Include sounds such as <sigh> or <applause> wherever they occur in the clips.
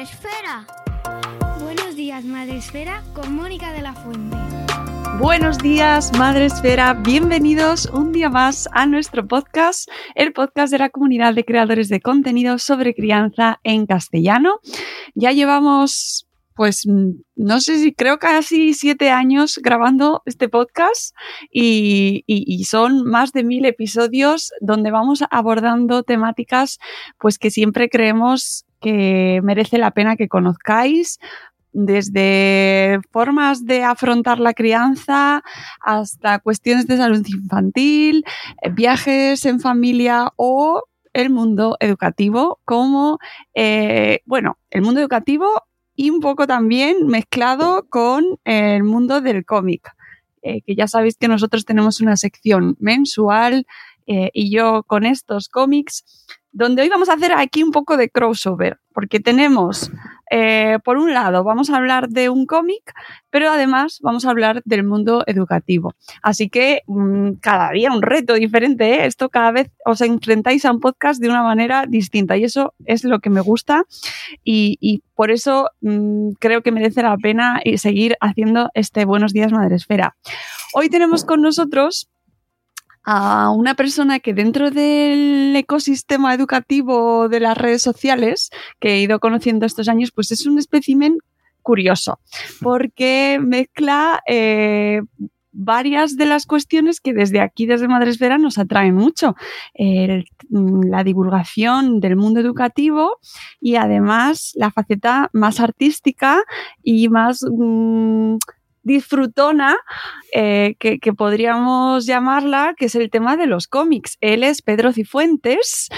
Días, Madre Esfera. Buenos días, Madre Esfera, con Mónica de la Fuente. Buenos días, Madre Esfera. Bienvenidos un día más a nuestro podcast, el podcast de la comunidad de creadores de contenido sobre crianza en castellano. Ya llevamos, pues, no sé si creo casi siete años grabando este podcast y, son más de mil episodios donde vamos abordando temáticas, pues, que siempre creemos que merece la pena que conozcáis desde formas de afrontar la crianza hasta cuestiones de salud infantil, viajes en familia o el mundo educativo como, eh, bueno, el mundo educativo y un poco también mezclado con el mundo del cómic, eh, que ya sabéis que nosotros tenemos una sección mensual eh, y yo con estos cómics, donde hoy vamos a hacer aquí un poco de crossover, porque tenemos eh, por un lado, vamos a hablar de un cómic, pero además vamos a hablar del mundo educativo. Así que mm, cada día un reto diferente. ¿eh? Esto cada vez os enfrentáis a un podcast de una manera distinta y eso es lo que me gusta y, por eso mm, creo que merece la pena eh, seguir haciendo este Buenos Días Madresfera. Hoy tenemos con nosotros a una persona que dentro del ecosistema educativo de las redes sociales que he ido conociendo estos años, pues es un espécimen curioso, <laughs> porque mezcla eh, varias de las cuestiones que desde aquí, desde Madresfera, nos atraen mucho. El- la divulgación del mundo educativo y además la faceta más artística y más mm, disfrutona eh, que, podríamos llamarla, que es el tema de los cómics. Él es Pedro Cifuentes,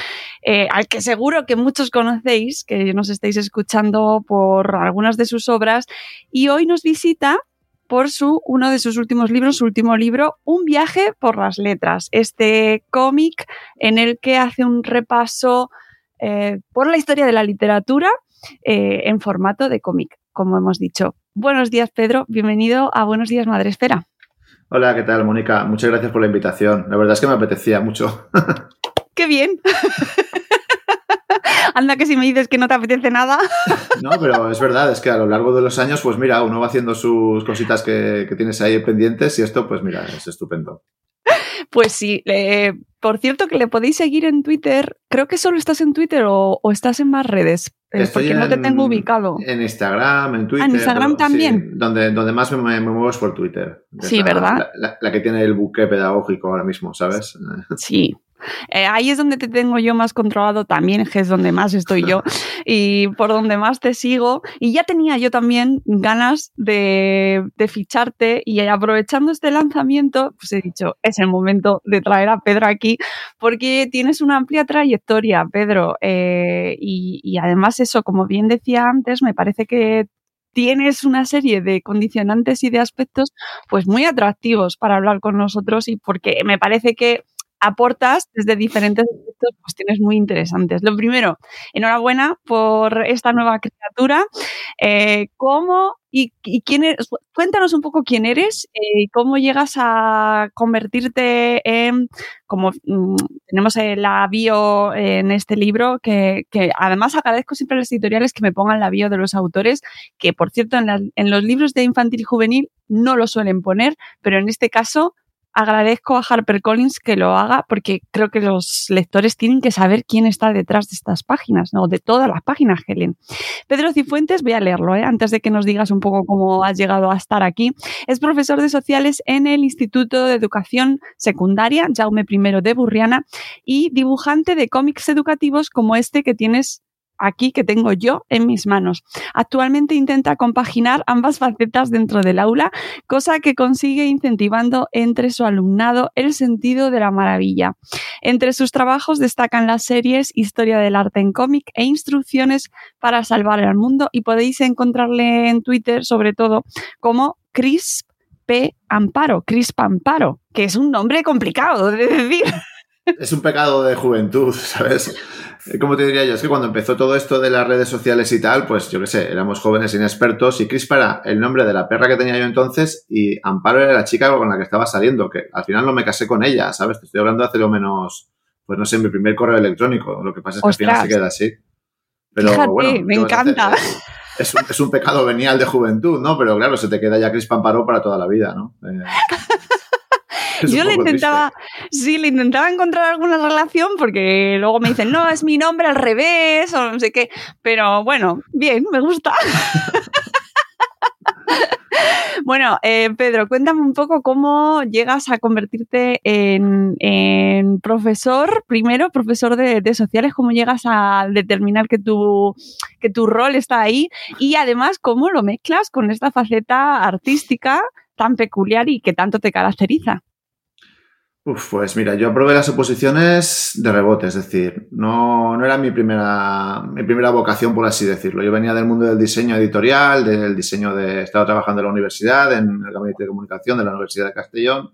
eh, al que seguro que muchos conocéis, que nos estáis escuchando por algunas de sus obras, y hoy nos visita por su, uno de sus últimos libros, su último libro, Un viaje por las letras. Este cómic en el que hace un repaso eh, por la historia de la literatura en formato de cómic, como hemos dicho. Buenos días, Pedro. Bienvenido a Buenos días, Madre Esfera. Hola, ¿qué tal, Mónica? Muchas gracias por la invitación. La verdad es que me apetecía mucho. <laughs> ¡Qué bien! <laughs> Anda que si me dices que no te apetece nada. No, pero es verdad, es que a lo largo de los años, pues mira, uno va haciendo sus cositas que, que tienes ahí pendientes y esto, pues mira, es estupendo. <laughs> Pues sí, eh, por cierto que le podéis seguir en Twitter. Creo que solo estás en Twitter o, o estás en más redes, eh, porque no te en- tengo ubicado. En Instagram, en Twitter. Ah, en Instagram pero también. sí, donde, donde más me, me muevo es por Twitter. Es Sí, la- ¿verdad? La, la- la que tiene el buque pedagógico ahora mismo, ¿sabes? Sí. Eh, ahí es donde te tengo yo más controlado también, que es donde más estoy yo <laughs> y por donde más te sigo. Y ya tenía yo también ganas de, de ficharte y aprovechando este lanzamiento, pues he dicho, es el momento de traer a Pedro aquí porque tienes una amplia trayectoria, Pedro. eh, y, y además eso, como bien decía antes, me parece que tienes una serie de condicionantes y de aspectos pues muy atractivos para hablar con nosotros y porque me parece que aportas desde diferentes aspectos cuestiones muy interesantes. Lo primero, enhorabuena por esta nueva criatura. Eh, ¿Cómo y, quién eres? Cuéntanos un poco quién eres y eh, cómo llegas a convertirte en, como mm, tenemos la bio en este libro, que, además agradezco siempre a los editoriales que me pongan la bio de los autores, que por cierto en los libros de infantil y juvenil no lo suelen poner, pero en este caso agradezco a HarperCollins que lo haga porque creo que los lectores tienen que saber quién está detrás de estas páginas, ¿no? De todas las páginas Helen. Pedro Cifuentes, voy a leerlo, ¿eh? antes de que nos digas un poco cómo has llegado a estar aquí. Es profesor de sociales en el Instituto de Educación Secundaria, Jaume I de Burriana, y dibujante de cómics educativos como este que tienes aquí que tengo yo en mis manos. Actualmente intenta compaginar ambas facetas dentro del aula, cosa que consigue incentivando entre su alumnado el sentido de la maravilla. Entre sus trabajos destacan las series Historia del arte en cómic e Instrucciones para salvar el mundo y podéis encontrarle en Twitter sobre todo como Crisp P. Amparo, Crisp Amparo, que es un nombre complicado de decir. Es un pecado de juventud, <laughs> ¿sabes? Eh, ¿Cómo te diría yo? Es que cuando empezó todo esto de las redes sociales y tal, pues yo qué sé, éramos jóvenes inexpertos y Crispa era el nombre de la perra que tenía yo entonces y Amparo era la chica con la que estaba saliendo, que al final no me casé con ella, ¿sabes? Te estoy hablando hace lo menos, pues no sé, mi primer correo electrónico. Lo que pasa es que al final se queda así. Pero bueno, me encanta. Es un, es un, pecado venial de juventud, ¿no? Pero claro, se te queda ya Crispa Amparo para toda la vida, ¿no? Eh, <laughs> Yo le intentaba, sí, le intentaba encontrar alguna relación porque luego me dicen, no, es mi nombre al revés o no sé qué. Pero bueno, bien, me gusta. <laughs> Bueno, eh, Pedro, cuéntame un poco cómo llegas a convertirte en, profesor, primero profesor de, de, sociales, cómo llegas a determinar que tu, que tu rol está ahí y además cómo lo mezclas con esta faceta artística tan peculiar y que tanto te caracteriza. Uf, pues mira, yo aprobé las oposiciones de rebote, es decir, no, no era mi primera, mi primera vocación, por así decirlo. Yo venía del mundo del diseño editorial, del diseño de... Estaba trabajando en la universidad, en el gabinete de comunicación de la Universidad de Castellón,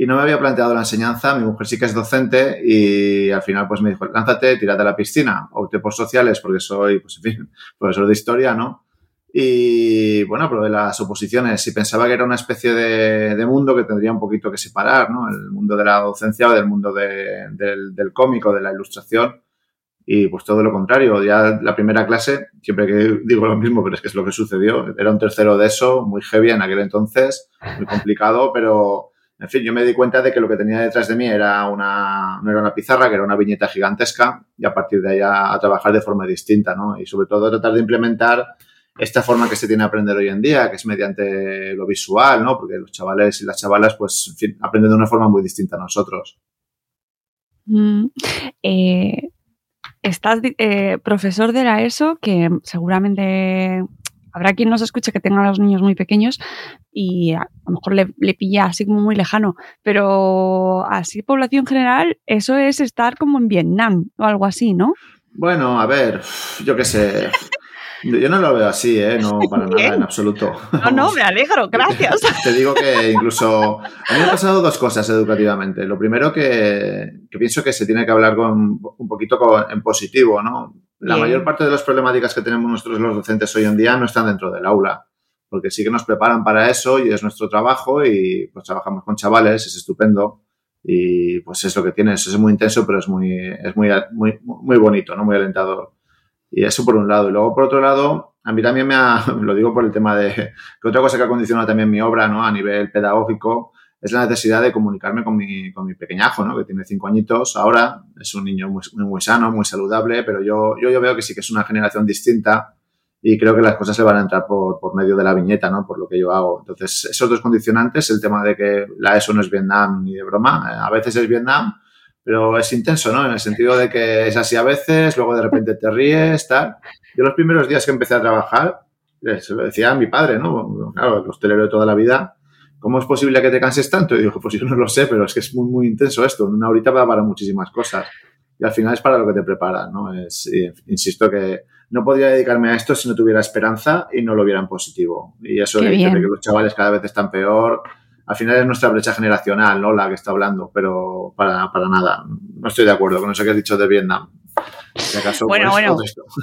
y no me había planteado la enseñanza. Mi mujer sí que es docente y al final pues me dijo, lánzate, tírate a la piscina. Opté por sociales porque soy, pues en fin, <laughs> profesor de historia, ¿no? Y bueno, probé las oposiciones y pensaba que era una especie de, mundo que tendría un poquito que separar, ¿no? El mundo de la docencia o del mundo del, del cómico, de la ilustración. Y pues todo lo contrario. Ya la primera clase, siempre que digo lo mismo, pero es que es lo que sucedió. Era un tercero de eso, muy heavy en aquel entonces, muy complicado, pero en fin, yo me di cuenta de que lo que tenía detrás de mí era una, no era una pizarra, que era una viñeta gigantesca y a partir de ahí a, a trabajar de forma distinta, ¿no? Y sobre todo tratar de implementar esta forma que se tiene a aprender hoy en día, que es mediante lo visual, ¿no? Porque los chavales y las chavalas, pues, en fin, aprenden de una forma muy distinta a nosotros. Mm, eh, estás eh, profesor de la ESO, que seguramente habrá quien nos escuche que tenga a los niños muy pequeños y a, lo mejor le, le, pilla así como muy lejano, pero así población general, eso es estar como en Vietnam o algo así, ¿no? Bueno, a ver, yo qué sé. Yo no lo veo así, ¿eh? No, <laughs> para nada, en absoluto. No, no, me alegro, gracias. <laughs> Te digo que incluso... A mí me han pasado dos cosas educativamente. Lo primero que, que pienso que se tiene que hablar con, un poquito con, en positivo, ¿no? La mayor parte de las problemáticas que tenemos nosotros los docentes hoy en día no están dentro del aula, porque sí que nos preparan para eso y es nuestro trabajo y pues trabajamos con chavales, es estupendo y pues es lo que tiene, eso es muy intenso, pero es muy, es muy, muy, muy bonito, ¿no? Muy alentador. Y eso por un lado. Y luego, por otro lado, a mí también me ha, <laughs> lo digo por el tema de, que otra cosa que ha condicionado también mi obra, ¿no? A nivel pedagógico, es la necesidad de comunicarme con mi, con mi pequeñajo, ¿no? Que tiene cinco añitos ahora, es un niño muy, muy, sano, muy saludable, pero yo, yo, yo veo que sí que es una generación distinta y creo que las cosas se van a entrar por, por medio de la viñeta, ¿no? Por lo que yo hago. Entonces, esos dos condicionantes, el tema de que la ESO no es Vietnam ni de broma, a veces es Vietnam, pero es intenso, ¿no? En el sentido de que es así a veces, luego de repente te ríes, tal. Yo los primeros días que empecé a trabajar, se lo decía a mi padre, ¿no? Claro, el hostelero de toda la vida, ¿cómo es posible que te canses tanto? Y digo, pues yo no lo sé, pero es que es muy, muy intenso esto. Una horita va para muchísimas cosas. Y al final es para lo que te preparan, ¿no? Es, insisto que no podría dedicarme a esto si no tuviera esperanza y no lo viera en positivo. Y eso de, que los chavales cada vez están peor, al final es nuestra brecha generacional, ¿no? La que está hablando, pero para, para nada. No estoy de acuerdo con eso que has dicho de Vietnam. Si acaso, bueno, pues, bueno.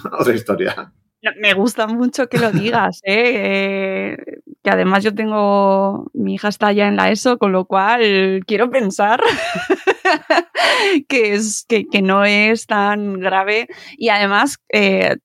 Otra, <laughs> otra, historia. Me gusta mucho que lo digas, ¿eh? eh que además yo tengo, mi hija está ya en la ESO, con lo cual quiero pensar <laughs> que, es, que, que, no es tan grave y además eh,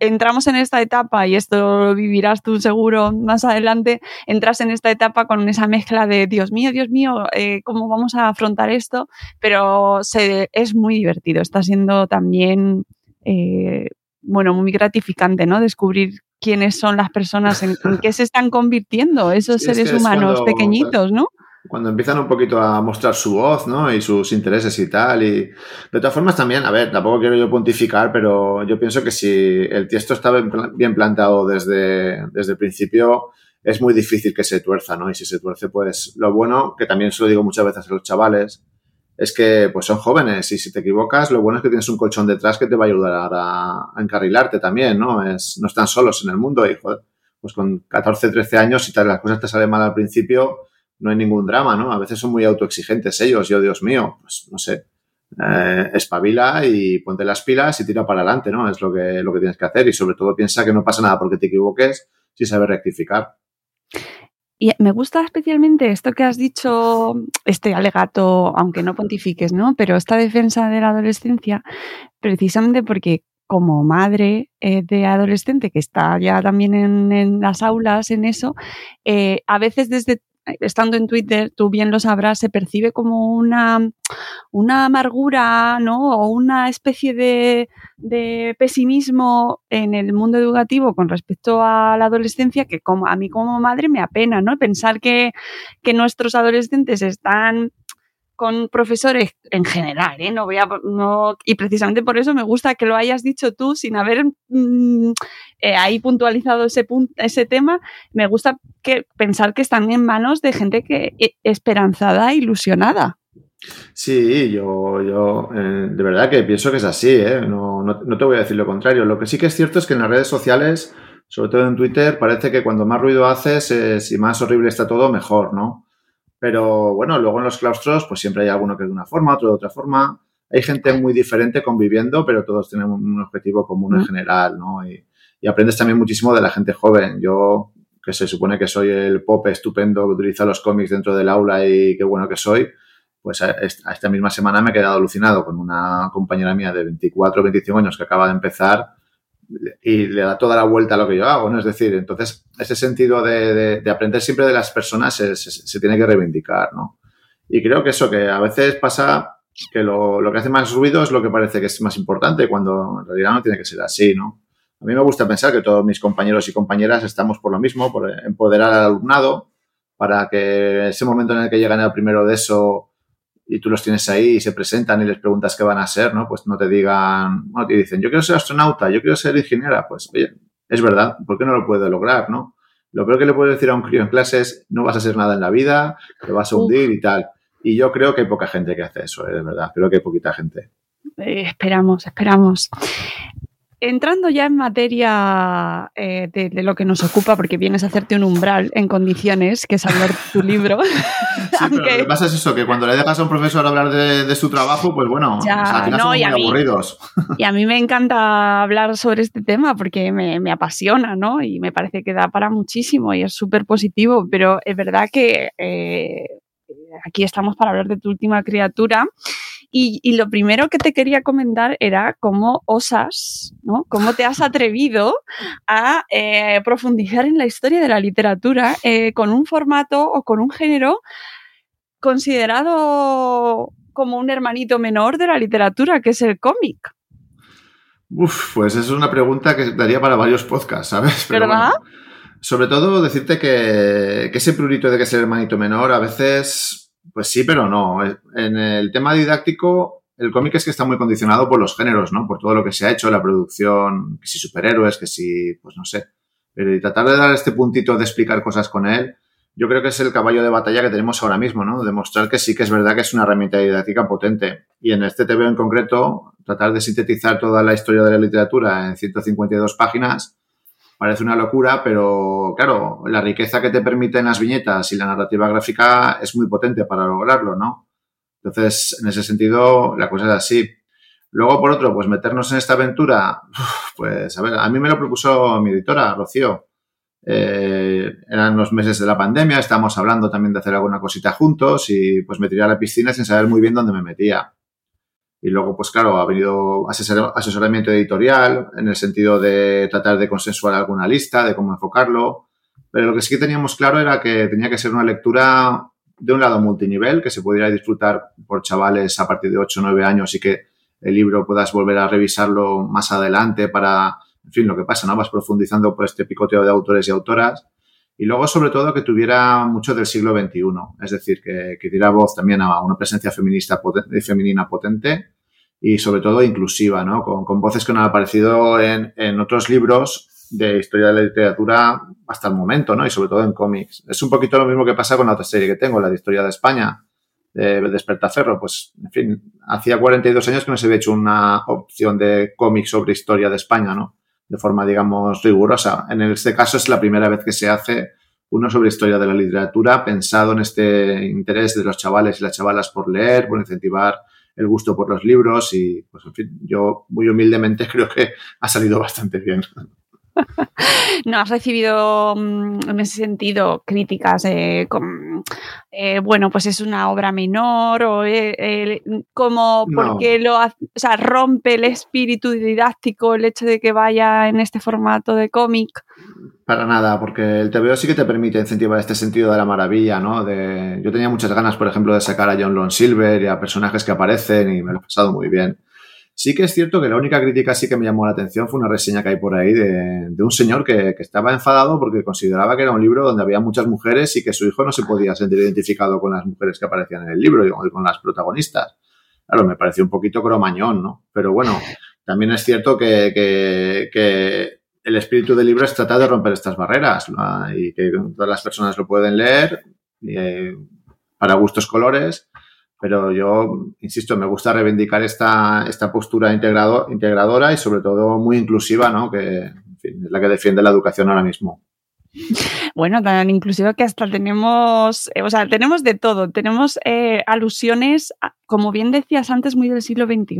entramos en esta etapa, y esto lo vivirás tú seguro más adelante, entras en esta etapa con esa mezcla de Dios mío, Dios mío, eh, ¿cómo vamos a afrontar esto? Pero se, es muy divertido, está siendo también, eh, bueno, muy gratificante, ¿no? Descubrir quiénes son las personas, en, en qué se están convirtiendo esos sí, seres humanos cuando, pequeñitos, ¿no? Cuando empiezan un poquito a mostrar su voz, ¿no? Y sus intereses y tal. Y de todas formas también, a ver, tampoco quiero yo pontificar, pero yo pienso que si el tiesto está bien plantado desde, desde el principio, es muy difícil que se tuerza, ¿no? Y si se tuerce, pues lo bueno, que también se lo digo muchas veces a los chavales, es que pues son jóvenes y si te equivocas, lo bueno es que tienes un colchón detrás que te va a ayudar a, a encarrilarte también, ¿no? Es, no están solos en el mundo y, joder, pues con 14, 13 años, si te, las cosas te salen mal al principio, no hay ningún drama, ¿no? A veces son muy autoexigentes ellos, yo, Dios mío, pues no sé, eh, espabila y ponte las pilas y tira para adelante, ¿no? Es lo que, lo que tienes que hacer y sobre todo piensa que no pasa nada porque te equivoques si sabes rectificar. Y me gusta especialmente esto que has dicho, este alegato, aunque no pontifiques, ¿no? Pero esta defensa de la adolescencia, precisamente porque como madre eh, de adolescente que está ya también en, las aulas, en eso, eh, a veces desde estando en Twitter, tú bien lo sabrás, se percibe como una, una amargura, ¿no? O una especie de, de, pesimismo en el mundo educativo con respecto a la adolescencia que como a mí como madre me apena, ¿no? Pensar que, que nuestros adolescentes están con profesores en general, ¿eh? no voy a, no, y precisamente por eso me gusta que lo hayas dicho tú sin haber mmm, eh, ahí puntualizado ese, punto, ese tema. Me gusta pensar que están en manos de gente que esperanzada, ilusionada. Sí, yo, yo eh, de verdad que pienso que es así, ¿eh? no, no, te voy a decir lo contrario. Lo que sí que es cierto es que en las redes sociales, sobre todo en Twitter, parece que cuando más ruido haces es, y más horrible está todo, mejor, ¿no? Pero bueno, luego en los claustros, pues siempre hay alguno que de una forma, otro de otra forma. Hay gente muy diferente conviviendo, pero todos tienen un objetivo común en general, ¿no? Y, y aprendes también muchísimo de la gente joven. Yo, que se supone que soy el pop estupendo que utiliza los cómics dentro del aula y qué bueno que soy, pues a esta misma semana me he quedado alucinado con una compañera mía de 24 o 25 años que acaba de empezar y le da toda la vuelta a lo que yo hago, ¿no? Es decir, entonces ese sentido de, de, de aprender siempre de las personas se, se, se, tiene que reivindicar, ¿no? Y creo que eso, que a veces pasa que lo, lo, que hace más ruido es lo que parece que es más importante cuando en realidad no tiene que ser así, ¿no? A mí me gusta pensar que todos mis compañeros y compañeras estamos por lo mismo, por empoderar al alumnado para que ese momento en el que llegan al primero de eso y tú los tienes ahí y se presentan y les preguntas qué van a ser, ¿no? Pues no te digan, no te dicen, yo quiero ser astronauta, yo quiero ser ingeniera, pues oye, es verdad, ¿por qué no lo puedo lograr, no? Lo peor que le puedo decir a un crío en clase es, no vas a ser nada en la vida, te vas a hundir y tal. Y yo creo que hay poca gente que hace eso, ¿eh? de verdad, creo que hay poquita gente. Eh, esperamos, esperamos entrando ya en materia eh, de, de, lo que nos ocupa, porque vienes a hacerte un umbral en condiciones, que es hablar tu <laughs> libro. Sí, Aunque... <laughs> pero lo que pasa es eso, que cuando le dejas a un profesor hablar de, de su trabajo, pues bueno, ya, o sea, al final no, muy mí, aburridos. <laughs> Y a mí me encanta hablar sobre este tema porque me, me apasiona, ¿no? Y me parece que da para muchísimo y es súper positivo, pero es verdad que eh, aquí estamos para hablar de tu última criatura. Y, y, lo primero que te quería comentar era cómo osas, ¿no? Cómo te has atrevido a eh, profundizar en la historia de la literatura eh, con un formato o con un género considerado como un hermanito menor de la literatura, que es el cómic. Uf, pues es una pregunta que daría para varios podcasts, ¿sabes? Pero ¿Verdad? Bueno, sobre todo decirte que, que ese prurito de que es el hermanito menor a veces pues sí, pero no. En el tema didáctico, el cómic es que está muy condicionado por los géneros, ¿no? Por todo lo que se ha hecho, la producción, que si superhéroes, que si, pues no sé. Pero tratar de dar este puntito de explicar cosas con él, yo creo que es el caballo de batalla que tenemos ahora mismo, ¿no? Demostrar que sí que es verdad que es una herramienta didáctica potente. Y en este TV en concreto, tratar de sintetizar toda la historia de la literatura en 152 páginas parece una locura, pero claro, la riqueza que te permiten las viñetas y la narrativa gráfica es muy potente para lograrlo, ¿no? Entonces, en ese sentido, la cosa es así. Luego, por otro, pues meternos en esta aventura, pues a ver, a mí me lo propuso mi editora, Rocío. Eh, eran los meses de la pandemia, estábamos hablando también de hacer alguna cosita juntos y pues me tiré a la piscina sin saber muy bien dónde me metía. Y luego, pues claro, ha venido asesoramiento editorial en el sentido de tratar de consensuar alguna lista, de cómo enfocarlo. Pero lo que sí que teníamos claro era que tenía que ser una lectura de un lado multinivel, que se pudiera disfrutar por chavales a partir de 8 o 9 años y que el libro puedas volver a revisarlo más adelante para, en fin, lo que pasa, ¿no? Vas profundizando por este picoteo de autores y autoras. Y luego, sobre todo, que tuviera mucho del siglo XXI, es decir, que, que diera voz también a una presencia feminista femenina potente y, sobre todo, inclusiva, ¿no? Con, con voces que no han aparecido en, en, otros libros de historia de la literatura hasta el momento, ¿no? Y sobre todo en cómics. Es un poquito lo mismo que pasa con la otra serie que tengo, la de historia de España, de Despertaferro. Pues, en fin, hacía 42 años que no se había hecho una opción de cómics sobre historia de España, ¿no? De forma, digamos, rigurosa. En este caso es la primera vez que se hace uno sobre historia de la literatura pensado en este interés de los chavales y las chavalas por leer, por incentivar el gusto por los libros y, pues, en fin, yo muy humildemente <laughs> creo que ha salido bastante bien. ¿No has recibido mm, en ese sentido críticas eh, con, eh, bueno, pues es una obra menor o eh, como porque lo o sea, rompe el espíritu didáctico el hecho de que vaya en este formato de cómic? Para nada, porque el TVO sí que te permite incentivar este sentido de la maravilla, ¿no? De, yo tenía muchas ganas, por ejemplo, de sacar a John Lone Silver y a personajes que aparecen y me lo he pasado muy bien. Sí que es cierto que la única crítica sí que me llamó la atención fue una reseña que hay por ahí de, un señor que, estaba enfadado porque consideraba que era un libro donde había muchas mujeres y que su hijo no se podía sentir identificado con las mujeres que aparecían en el libro y con las protagonistas. Claro, me pareció un poquito cromañón, ¿no? Pero bueno, también es cierto que, el espíritu del libro es tratar de romper estas barreras y que todas las personas lo pueden leer eh, para gustos colores pero yo, insisto, me gusta reivindicar esta, esta postura integrado, integradora y sobre todo muy inclusiva, ¿no? que es la que defiende la educación ahora mismo. Bueno, tan inclusiva que hasta tenemos, eh, o sea, tenemos de todo. Tenemos eh, alusiones, como bien decías antes, muy del siglo XXI,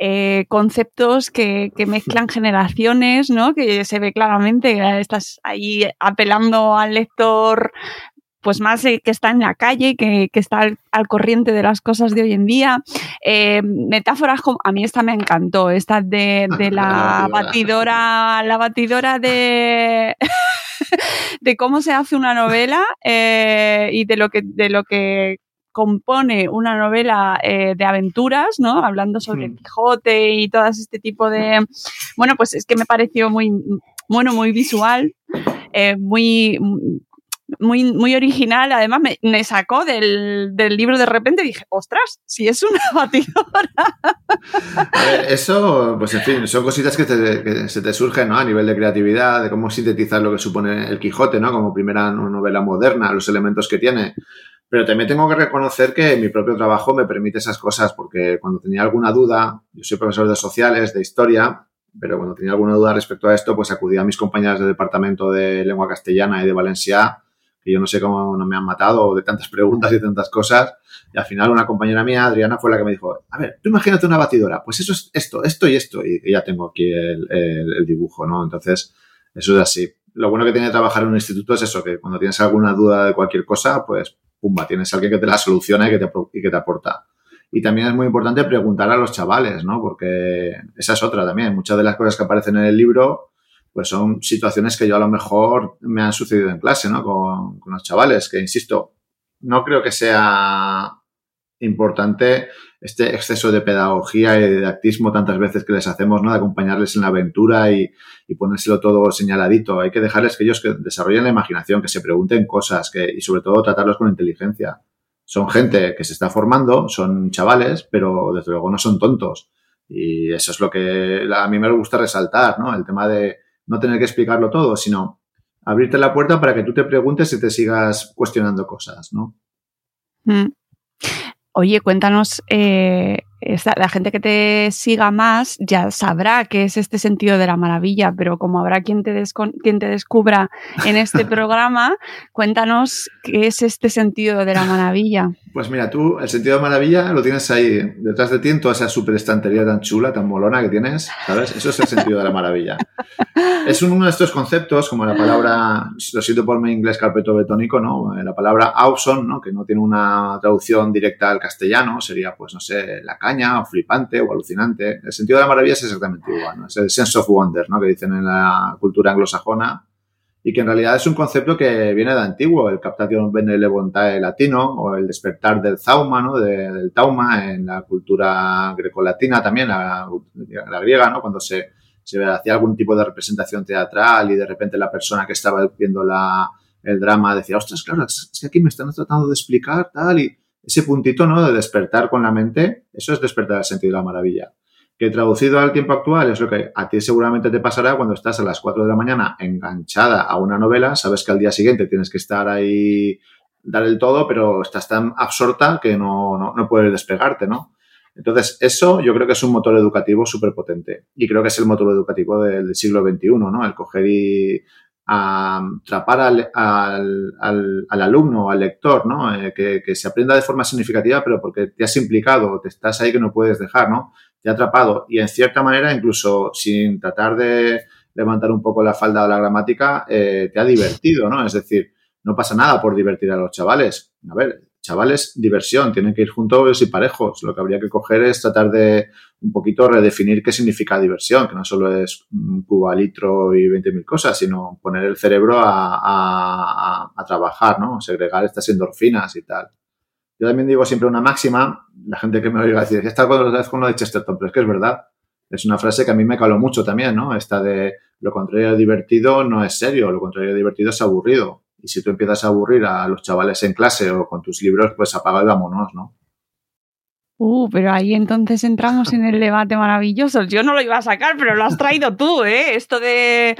eh, conceptos que, que, mezclan generaciones, ¿no? Que se ve claramente, estás ahí apelando al lector pues más que está en la calle, que, que está al, corriente de las cosas de hoy en día. Eh, metáforas como, a mí esta me encantó, esta de, de <laughs> la, batidora, la batidora de... <laughs> de cómo se hace una novela eh, y de lo que, de lo que compone una novela eh, de aventuras, ¿no? Hablando sobre el Quijote y todo este tipo de... Bueno, pues es que me pareció muy, bueno, muy visual, eh, muy muy, muy original. Además, me, sacó del, libro de repente y dije, ostras, si es una <laughs> batidora. eso, pues en fin, son cositas que, se te surgen ¿no? a nivel de creatividad, de cómo sintetizar lo que supone el Quijote, ¿no? Como primera novela moderna, los elementos que tiene. Pero también tengo que reconocer que mi propio trabajo me permite esas cosas, porque cuando tenía alguna duda, yo soy profesor de sociales, de historia, pero cuando tenía alguna duda respecto a esto, pues acudía a mis compañeras del departamento de lengua castellana y de Valencia que yo no sé cómo no me han matado de tantas <laughs> preguntas y tantas cosas. Y al final una compañera mía, Adriana, fue la que me dijo, a ver, tú imagínate una batidora, pues eso es esto, esto y esto. Y, ya tengo aquí el, dibujo, ¿no? Entonces, eso es así. Lo bueno que tiene trabajar en un instituto es eso, que cuando tienes alguna duda de cualquier cosa, pues, pumba, tienes alguien que te la soluciona y que te, y que te aporta. Y también es muy importante preguntar a los chavales, ¿no? Porque esa es otra también. Muchas de las cosas que aparecen en el libro pues son situaciones que yo a lo mejor me han sucedido en clase, ¿no? Con, los chavales, que insisto, no creo que sea importante este exceso de pedagogía y de didactismo tantas veces que les hacemos, ¿no? De acompañarles en la aventura y, ponérselo todo señaladito. Hay que dejarles que ellos que desarrollen la imaginación, que se pregunten cosas que, y sobre todo tratarlos con inteligencia. Son gente que se está formando, son chavales, pero desde luego no son tontos. Y eso es lo que a mí me gusta resaltar, ¿no? El tema de, no tener que explicarlo todo, sino abrirte la puerta para que tú te preguntes y te sigas cuestionando cosas, ¿no? Mm. Oye, cuéntanos, eh, la gente que te siga más ya sabrá qué es este sentido de la maravilla, pero como habrá quien te, quien te descubra en este <laughs> programa, cuéntanos qué es este sentido de la maravilla. Pues mira, tú el sentido de maravilla lo tienes ahí detrás de ti en toda esa super estantería tan chula, tan molona que tienes, ¿sabes? Eso es el sentido de la maravilla. <laughs> Es uno de estos conceptos, como la palabra, lo siento por mi inglés carpeto betónico, ¿no? La palabra awesome, ¿no? Que no tiene una traducción directa al castellano, sería, pues, no sé, la caña o flipante o alucinante. El sentido de la maravilla es exactamente igual, ¿no? Es el sense of wonder, ¿no? Que dicen en la cultura anglosajona y que en realidad es un concepto que viene de antiguo, el captatio benevolentae latino o el despertar del zauma, ¿no? del tauma en la cultura grecolatina también, la, la griega, ¿no? Cuando se, se hacía algún tipo de representación teatral y de repente la persona que estaba viendo la, el drama decía, ostras, claro, es que aquí me están tratando de explicar tal y ese puntito, ¿no? De despertar con la mente, eso es despertar el sentido de la maravilla que traducido al tiempo actual es lo que a ti seguramente te pasará cuando estás a las 4 de la mañana enganchada a una novela, sabes que al día siguiente tienes que estar ahí, dar el todo, pero estás tan absorta que no, no, puedes despegarte, ¿no? Entonces, eso yo creo que es un motor educativo súper potente y creo que es el motor educativo del, siglo XXI, ¿no? El coger y atrapar al, al, al, alumno, al lector, ¿no? Eh, que, que, se aprenda de forma significativa, pero porque te has implicado, te estás ahí que no puedes dejar, ¿no? Te ha atrapado y en cierta manera, incluso sin tratar de levantar un poco la falda o la gramática, eh, te ha divertido, ¿no? Es decir, no pasa nada por divertir a los chavales. A ver, chavales, diversión, tienen que ir juntos y parejos. Lo que habría que coger es tratar de un poquito redefinir qué significa diversión, que no solo es cuba litro y 20.000 cosas, sino poner el cerebro a, a, a, trabajar, ¿no? Segregar estas endorfinas y tal. Yo también digo siempre una máxima, la gente que me oiga decir, está con con lo de Chesterton, pero es que es verdad. Es una frase que a mí me caló mucho también, ¿no? Esta de lo contrario de divertido no es serio, lo contrario de divertido es aburrido. Y si tú empiezas a aburrir a los chavales en clase o con tus libros, pues apaga y vámonos, ¿no? Uh, pero ahí entonces entramos en el debate maravilloso. Yo no lo iba a sacar, pero lo has traído tú, ¿eh? Esto de...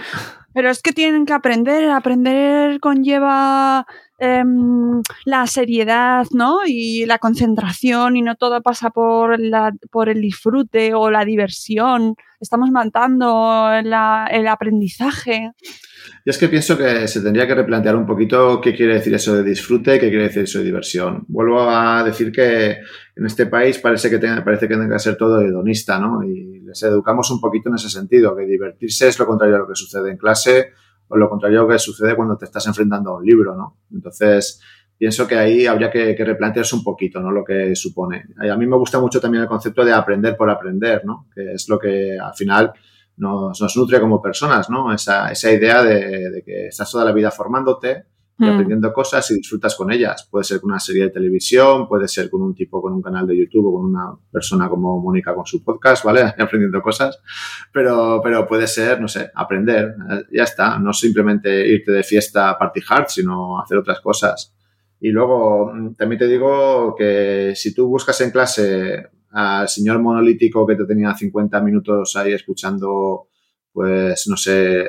Pero es que tienen que aprender, aprender conlleva Em, la seriedad, ¿no? Y la concentración y no todo pasa por, la, por el disfrute o la diversión. Estamos matando el aprendizaje. Y es que pienso que se tendría que replantear un poquito qué quiere decir eso de disfrute qué quiere decir eso de diversión. Vuelvo a decir que en este país parece que, tenga, parece que tenga que ser todo hedonista, ¿no? Y les educamos un poquito en ese sentido, que divertirse es lo contrario a lo que sucede en clase o lo contrario que sucede cuando te estás enfrentando a un libro, ¿no? Entonces, pienso que ahí habría que, replantearse un poquito, ¿no? Lo que supone. A mí me gusta mucho también el concepto de aprender por aprender, ¿no? Que es lo que al final nos, nutre como personas, ¿no? Esa, esa idea de, de, que estás toda la vida formándote y mm. aprendiendo cosas y disfrutas con ellas. Puede ser con una serie de televisión, puede ser con un tipo con un canal de YouTube o con una persona como Mónica con su podcast, ¿vale? <laughs> Aprendiendo cosas. Pero, pero puede ser, no sé, aprender. Ya está. No simplemente irte de fiesta a party hard, sino hacer otras cosas. Y luego, mm, también te digo que si tú buscas en clase al señor monolítico que te tenía 50 minutos ahí escuchando, pues, no sé,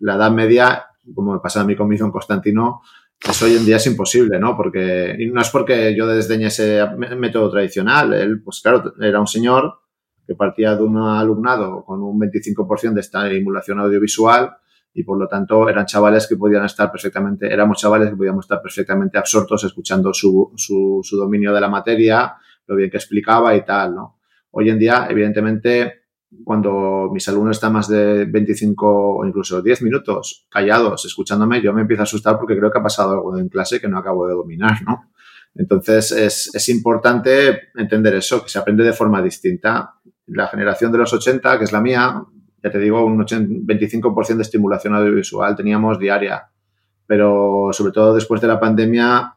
la Edad Media, como me pasa a mí con en Constantino, eso hoy en día es imposible, ¿no? Porque y no es porque yo desdeñe ese método tradicional. Él, pues claro, era un señor que partía de un alumnado con un 25% de estimulación audiovisual y por lo tanto eran chavales que podían estar perfectamente, éramos chavales que podíamos estar perfectamente absortos escuchando su, su, su dominio de la materia, lo bien que explicaba y tal, ¿no? Hoy en día, evidentemente, cuando mis alumnos están más de 25 o incluso 10 minutos callados escuchándome, yo me empiezo a asustar porque creo que ha pasado algo en clase que no acabo de dominar, ¿no? Entonces es, es importante entender eso, que se aprende de forma distinta. La generación de los 80, que es la mía, ya te digo, un 25% de estimulación audiovisual teníamos diaria, pero sobre todo después de la pandemia,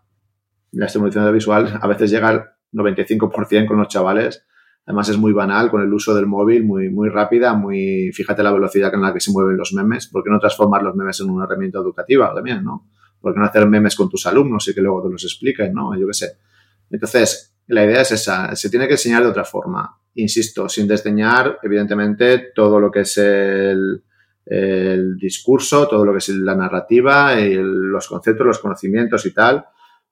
la estimulación audiovisual a veces llega al 95% con los chavales Además es muy banal con el uso del móvil, muy, muy rápida, muy, fíjate la velocidad con la que se mueven los memes. ¿Por qué no transformar los memes en una herramienta educativa también, no? ¿Por qué no hacer memes con tus alumnos y que luego te los expliquen, no? Yo qué sé. Entonces, la idea es esa, se tiene que enseñar de otra forma. Insisto, sin desdeñar, evidentemente, todo lo que es el, el discurso, todo lo que es la narrativa, y los conceptos, los conocimientos y tal,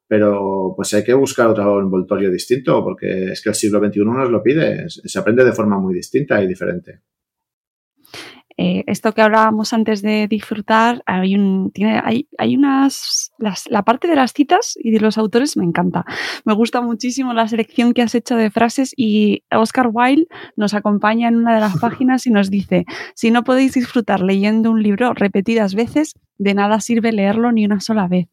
pero pues hay que buscar otro envoltorio distinto porque es que el siglo XXI nos lo pide, se aprende de forma muy distinta y diferente. Eh, esto que hablábamos antes de disfrutar, hay, un, tiene, hay, hay unas. la parte de las citas y de los autores me encanta. Me gusta muchísimo la selección que has hecho de frases y Oscar Wilde nos acompaña en una de las <laughs> páginas y nos dice: Si no podéis disfrutar leyendo un libro repetidas veces, de nada sirve leerlo ni una sola vez.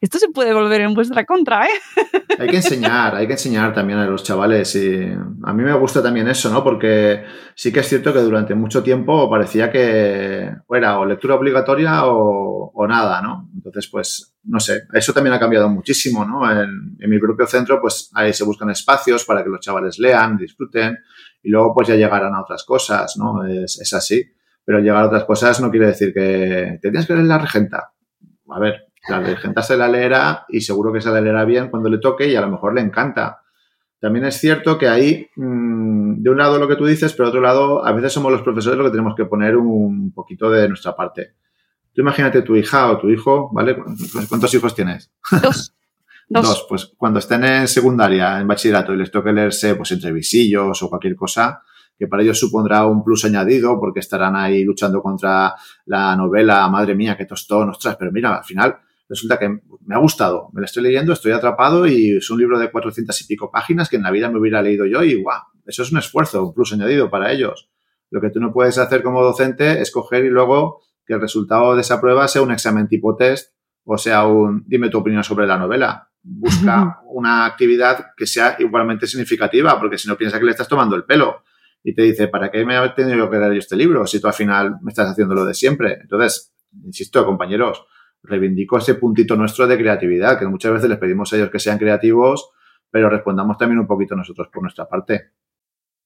Esto se puede volver en vuestra contra, ¿eh? Hay que enseñar, hay que enseñar también a los chavales y a mí me gusta también eso, ¿no? Porque sí que es cierto que durante mucho tiempo parecía que era o lectura obligatoria o, nada, ¿no? Entonces, pues, no sé, eso también ha cambiado muchísimo, ¿no? En, mi propio centro, pues ahí se buscan espacios para que los chavales lean, disfruten y luego pues ya llegarán a otras cosas, ¿no? Es, así. Pero llegar a otras cosas no quiere decir que te tienes que leer la regenta. A ver, la gente se la leerá y seguro que se la leerá bien cuando le toque y a lo mejor le encanta. También es cierto que ahí, mm, de un lado lo que tú dices, pero de otro lado, a veces somos los profesores los que tenemos que poner un poquito de nuestra parte. Tú imagínate tu hija o tu hijo, ¿vale? ¿Cuántos hijos tienes? Dos. <laughs> Dos. Pues cuando estén en secundaria, en bachillerato, y les toque leerse, pues entre visillos o cualquier cosa, que para ellos supondrá un plus añadido porque estarán ahí luchando contra la novela, madre mía, qué tostón, ostras, pero mira, al final resulta que me ha gustado, me la estoy leyendo, estoy atrapado y es un libro de 400 y pico páginas que en la vida me hubiera leído yo y guau, eso es un esfuerzo, un plus añadido para ellos. Lo que tú no puedes hacer como docente es coger y luego que el resultado de esa prueba sea un examen tipo test o sea un dime tu opinión sobre la novela. Busca una actividad que sea igualmente significativa, porque si no piensa que le estás tomando el pelo y te dice, ¿para qué me he tenido que leer yo este libro si tú al final me estás haciendo lo de siempre? Entonces, insisto, compañeros, reivindico ese puntito nuestro de creatividad, que muchas veces les pedimos a ellos que sean creativos, pero respondamos también un poquito nosotros por nuestra parte.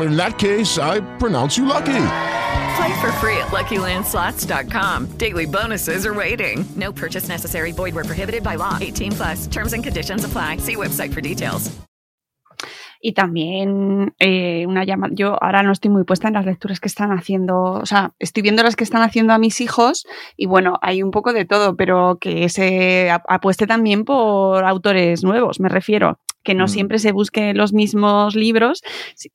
In that case, I pronounce you lucky. Play for free at LuckyLandSlots.com. Daily bonuses are waiting. No purchase necessary. Void where prohibited by law. 18 plus. Terms and conditions apply. See website for details. Y también eh, una llamada. Yo ahora no estoy muy puesta en las lecturas que están haciendo. O sea, estoy viendo las que están haciendo a mis hijos y bueno, hay un poco de todo, pero que se apueste también por autores nuevos, me refiero que no mm. siempre se busquen los mismos libros,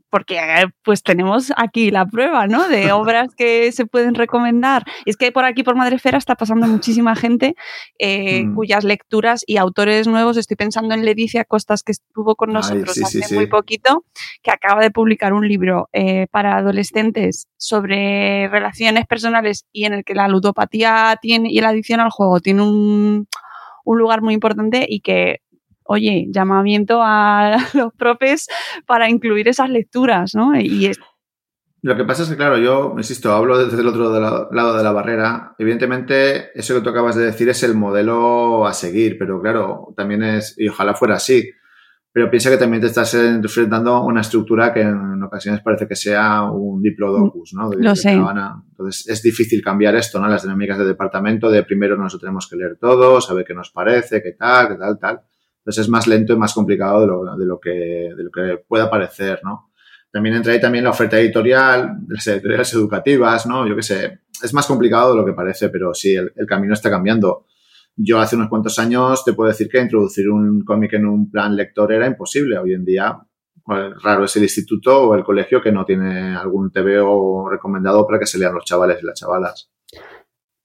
porque eh, pues tenemos aquí la prueba, ¿no? De <laughs> obras que se pueden recomendar. Es que por aquí, por Madrefera, está pasando muchísima gente eh, mm. cuyas lecturas y autores nuevos, estoy pensando en Leticia Costas, que estuvo con nosotros hace muy poquito, que acaba de publicar un libro eh, para adolescentes sobre relaciones personales y en el que la ludopatía tiene y la adicción al juego tiene un un lugar muy importante y que oye, llamamiento a <laughs> los profes para incluir esas lecturas, ¿no? Y Lo que pasa es que, claro, yo, insisto, hablo desde el otro lado de la barrera. Evidentemente, eso que tú acabas de decir es el modelo a seguir, pero claro, también es, y ojalá fuera así, pero piensa que también te estás enfrentando a una estructura que en ocasiones parece que sea un diplodocus, ¿no? Lo sé. Entonces, es difícil cambiar esto, ¿no? Las dinámicas de departamento, de primero nos tenemos que leer todo, saber qué nos parece, qué tal, qué tal, tal. Entonces es más lento y más complicado de lo, de lo, que, pueda parecer, ¿no? También entra ahí también la oferta editorial, las editoriales educativas, ¿no? Yo qué sé, es más complicado de lo que parece, pero sí, el, camino está cambiando. Yo hace unos cuantos años te puedo decir que introducir un cómic en un plan lector era imposible. Hoy en día, pues, raro es el instituto o el colegio que no tiene algún TVO recomendado para que se lean los chavales y las chavalas.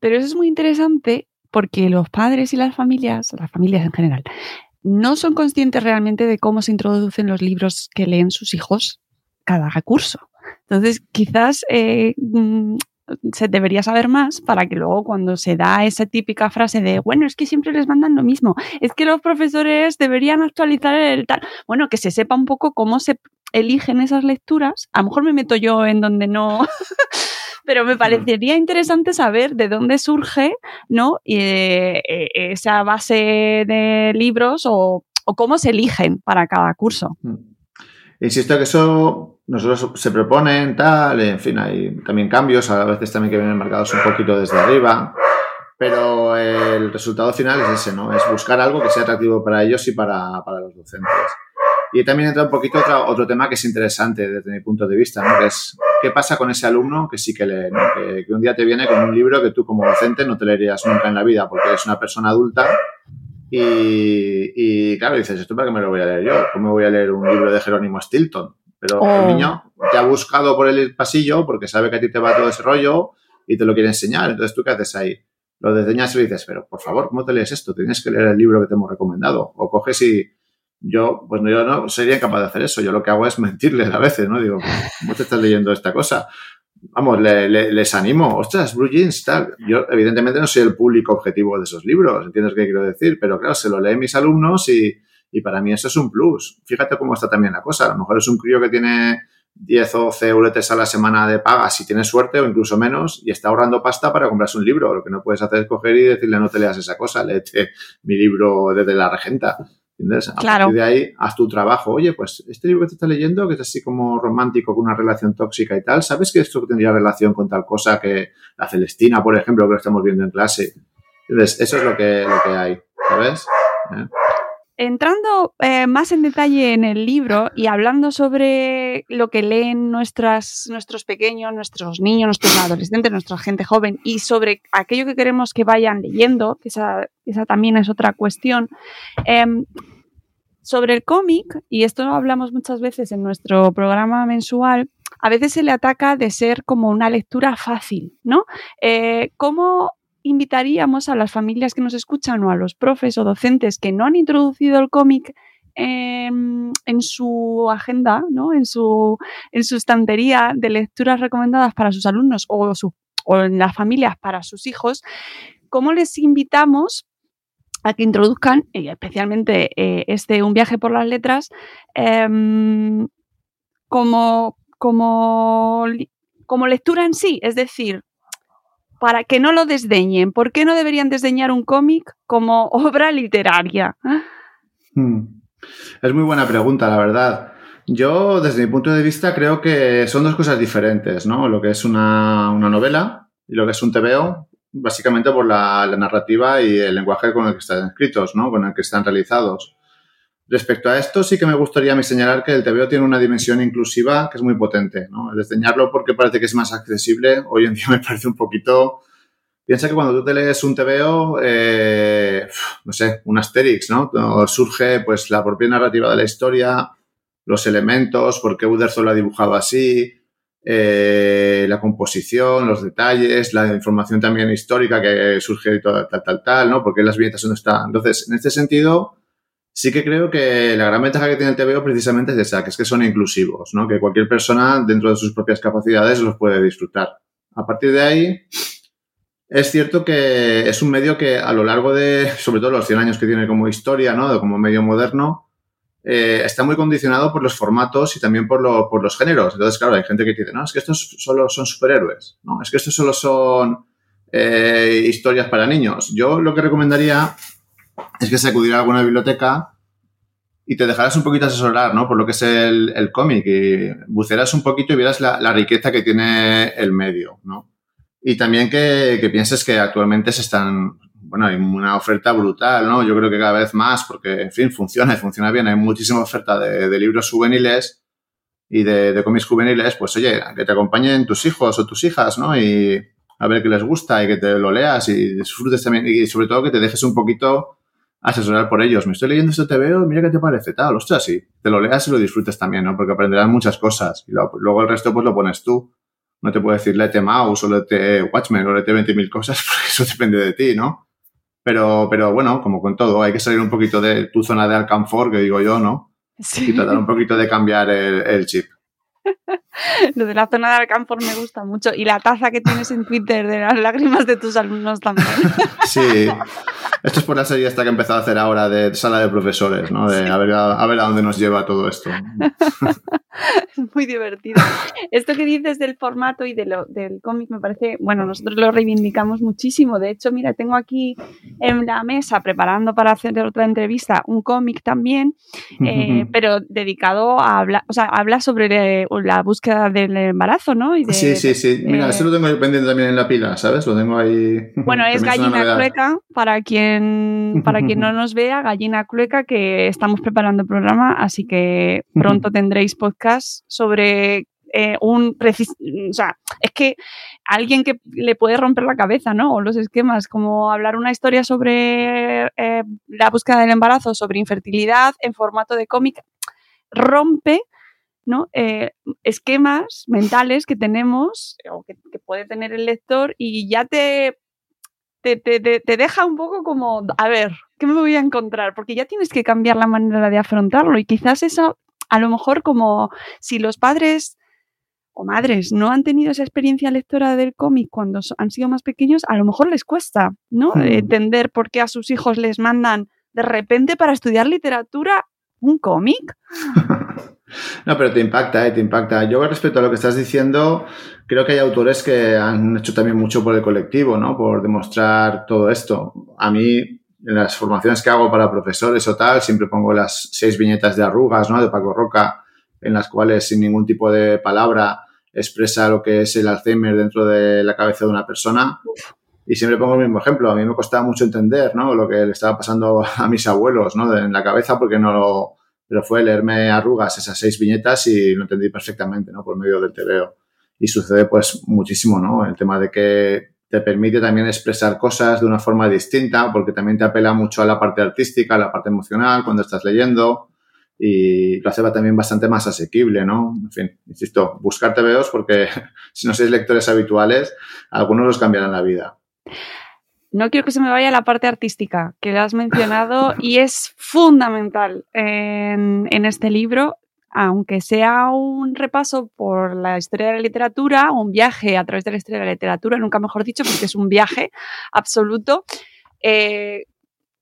Pero eso es muy interesante porque los padres y las familias, las familias en general, no son conscientes realmente de cómo se introducen los libros que leen sus hijos cada recurso. Entonces, quizás eh, mm, se debería saber más para que luego cuando se da esa típica frase de, bueno, es que siempre les mandan lo mismo, es que los profesores deberían actualizar el tal, bueno, que se sepa un poco cómo se eligen esas lecturas. A lo mejor me meto yo en donde no, <laughs> pero me parecería interesante saber de dónde surge, ¿no? Eh, eh, esa base de libros o, cómo se eligen para cada curso. Mm. Insisto que eso nosotros se proponen, tal, en fin, hay también cambios, a veces también que vienen marcados un poquito desde arriba, pero el resultado final es ese, ¿no? Es buscar algo que sea atractivo para ellos y para, para los docentes. Y también entra un poquito otro, otro tema que es interesante desde mi punto de vista, ¿no? Que es qué pasa con ese alumno que sí que lee, ¿no? que, un día te viene con un libro que tú como docente no te leerías nunca en la vida porque eres una persona adulta y, y claro, dices, ¿esto para qué me lo voy a leer yo? ¿Cómo voy a leer un libro de Jerónimo Stilton? Pero el oh. niño te ha buscado por el pasillo porque sabe que a ti te va todo ese rollo y te lo quiere enseñar. Entonces, ¿tú qué haces ahí? Lo desdeñas y le dices, pero por favor, ¿cómo te lees esto? Tienes que leer el libro que te hemos recomendado. O coges y yo, pues yo no sería capaz de hacer eso. Yo lo que hago es mentirles a veces, ¿no? Digo, ¿cómo te estás leyendo esta cosa? Vamos, les animo. Ostras, Blue Jeans, tal. Yo, evidentemente, no soy el público objetivo de esos libros, ¿entiendes qué quiero decir? Pero claro, se lo leen mis alumnos y, y para mí eso es un plus. Fíjate cómo está también la cosa. A lo mejor es un crío que tiene 10 o 12 euros a la semana de paga si tienes suerte o incluso menos y está ahorrando pasta para comprarse un libro. Lo que no puedes hacer es coger y decirle no te leas esa cosa, léete mi libro desde la regenta. ¿Entiendes? A partir de ahí, haz tu trabajo. Oye, pues este libro que te está leyendo, que es así como romántico, con una relación tóxica y tal, ¿sabes que esto tendría relación con tal cosa que la Celestina, por ejemplo, que lo estamos viendo en clase? Entonces, eso es lo que, lo que hay, ¿sabes? ¿Eh? Entrando eh, más en detalle en el libro y hablando sobre lo que leen nuestros pequeños, nuestros niños, nuestros adolescentes, nuestra gente joven y sobre aquello que queremos que vayan leyendo, que esa, también es otra cuestión. Em, sobre el cómic, y esto lo hablamos muchas veces en nuestro programa mensual, a veces se le ataca de ser como una lectura fácil, ¿no? Eh, ¿Cómo invitaríamos a las familias que nos escuchan o a los profes o docentes que no han introducido el cómic en, su agenda, ¿no? en, su, en su estantería de lecturas recomendadas para sus alumnos o, en las familias para sus hijos, ¿cómo les invitamos a que introduzcan, especialmente eh, este Un viaje por las letras, em, como, como, como lectura en sí? Es decir, para que no lo desdeñen. ¿Por qué no deberían desdeñar un cómic como <laughs> obra literaria? Hmm. Es muy buena pregunta, la verdad. Yo, desde mi punto de vista, creo que son dos cosas diferentes, ¿no? Lo que es una, novela y lo que es un TVO, básicamente por la, la, narrativa y el lenguaje con el que están escritos, ¿no? Con el que están realizados. Respecto a esto, sí que me gustaría señalar que el TVO tiene una dimensión inclusiva que es muy potente. ¿no? Desdeñarlo porque parece que es más accesible, hoy en día <laughs> me parece un poquito... Piensa que cuando tú te lees un TVO, eh, no sé, un Asterix, ¿no? Surge pues la propia narrativa de la historia, los elementos, por qué Uderzo lo ha dibujado así, eh, la composición, los detalles, la información también histórica que surge y tal, tal, tal, ¿no? Porque las viñetas no están. Entonces, en este sentido, sí que creo que la gran ventaja que tiene el TVO precisamente es esa, que es que son inclusivos, ¿no? Que cualquier persona dentro de sus propias capacidades los puede disfrutar. A partir de ahí, es cierto que es un medio que a lo largo de, sobre todo los 100 años que tiene como historia, ¿no? Como medio moderno, eh, está muy condicionado por los formatos y también por, por los géneros. Entonces, claro, hay gente que dice, no, es que estos solo son superhéroes, no, es que estos solo son eh, historias para niños. Yo lo que recomendaría es que se acudirá a alguna biblioteca y te dejarás un poquito asesorar, ¿no? Por lo que es el, cómic y bucearás un poquito y verás la, riqueza que tiene el medio, ¿no? Y también que, pienses que actualmente se están, bueno, hay una oferta brutal, ¿no? Yo creo que cada vez más, porque, en fin, funciona y funciona bien. Hay muchísima oferta de, libros juveniles y de, de cómics juveniles, pues oye, que te acompañen tus hijos o tus hijas, ¿no? Y a ver qué les gusta y que te lo leas y disfrutes también y sobre todo que te dejes un poquito asesorar por ellos. Me estoy leyendo esto, te veo, mira qué te parece, tal, ostras, sí. Te lo leas y lo disfrutes también, ¿no? Porque aprenderás muchas cosas y luego el resto pues lo pones tú. No te puedo decir lete Mouse o lete Watchmen o lete 20.000 cosas <laughs> porque eso depende de ti, ¿no? Pero, pero bueno, como con todo, hay que salir un poquito de tu zona de alcanfor, que digo yo, ¿no? Sí. Y tratar un poquito de cambiar el, el chip. <laughs> Lo de la zona de Alcanfor me gusta mucho. Y la taza que tienes en Twitter de las lágrimas de tus alumnos también. <laughs> Sí. Esto es por la serie esta que he empezado a hacer ahora de sala de profesores, ¿no? De a ver a, ver a dónde nos lleva todo esto. <laughs> Muy divertido. Esto que dices del formato y de lo, del cómic me parece, bueno, nosotros lo reivindicamos muchísimo. De hecho, mira, tengo aquí en la mesa, preparando para hacer otra entrevista, un cómic también, eh, pero dedicado a hablar, o sea, habla sobre la búsqueda del embarazo, ¿no? sí, sí, sí. Mira, eso lo tengo pendiente también en la pila, ¿sabes? Lo tengo ahí. Bueno, <laughs> es gallina clueca, para quien, para quien no nos vea, gallina clueca, que estamos preparando el programa, así que pronto tendréis podcast sobre eh, un o sea, es que alguien que le puede romper la cabeza, ¿no? O los esquemas, como hablar una historia sobre eh, la búsqueda del embarazo, sobre infertilidad en formato de cómic, rompe ¿no? Eh, esquemas mentales que tenemos o que, puede tener el lector y ya te, te, deja un poco como, a ver, ¿qué me voy a encontrar? Porque ya tienes que cambiar la manera de afrontarlo y quizás eso, a lo mejor como si los padres o madres no han tenido esa experiencia lectora del cómic cuando han sido más pequeños, a lo mejor les cuesta, ¿no? Hmm. Entender por qué a sus hijos les mandan de repente para estudiar literatura un cómic. <laughs> No, pero te impacta, ¿eh? te impacta. Yo respecto a lo que estás diciendo, creo que hay autores que han hecho también mucho por el colectivo, ¿no? Por demostrar todo esto. A mí, en las formaciones que hago para profesores o tal, siempre pongo las seis viñetas de arrugas, ¿no? De Paco Roca, en las cuales sin ningún tipo de palabra expresa lo que es el Alzheimer dentro de la cabeza de una persona. Y siempre pongo el mismo ejemplo. A mí me costaba mucho entender, ¿no? Lo que le estaba pasando a mis abuelos, ¿no? en la cabeza porque no lo pero fue leerme arrugas esas seis viñetas y lo entendí perfectamente, ¿no? Por medio del TVO. Y sucede pues muchísimo, ¿no? El tema de que te permite también expresar cosas de una forma distinta, porque también te apela mucho a la parte artística, a la parte emocional cuando estás leyendo y lo hace también bastante más asequible, ¿no? En fin, insisto, buscar TVOs porque <laughs> si no sois lectores habituales, algunos los cambiarán la vida no quiero que se me vaya la parte artística, que la has mencionado <laughs> y es fundamental en, este libro, aunque sea un repaso por la historia de la literatura, un viaje a través de la historia de la literatura, nunca mejor dicho, porque es un viaje absoluto, eh,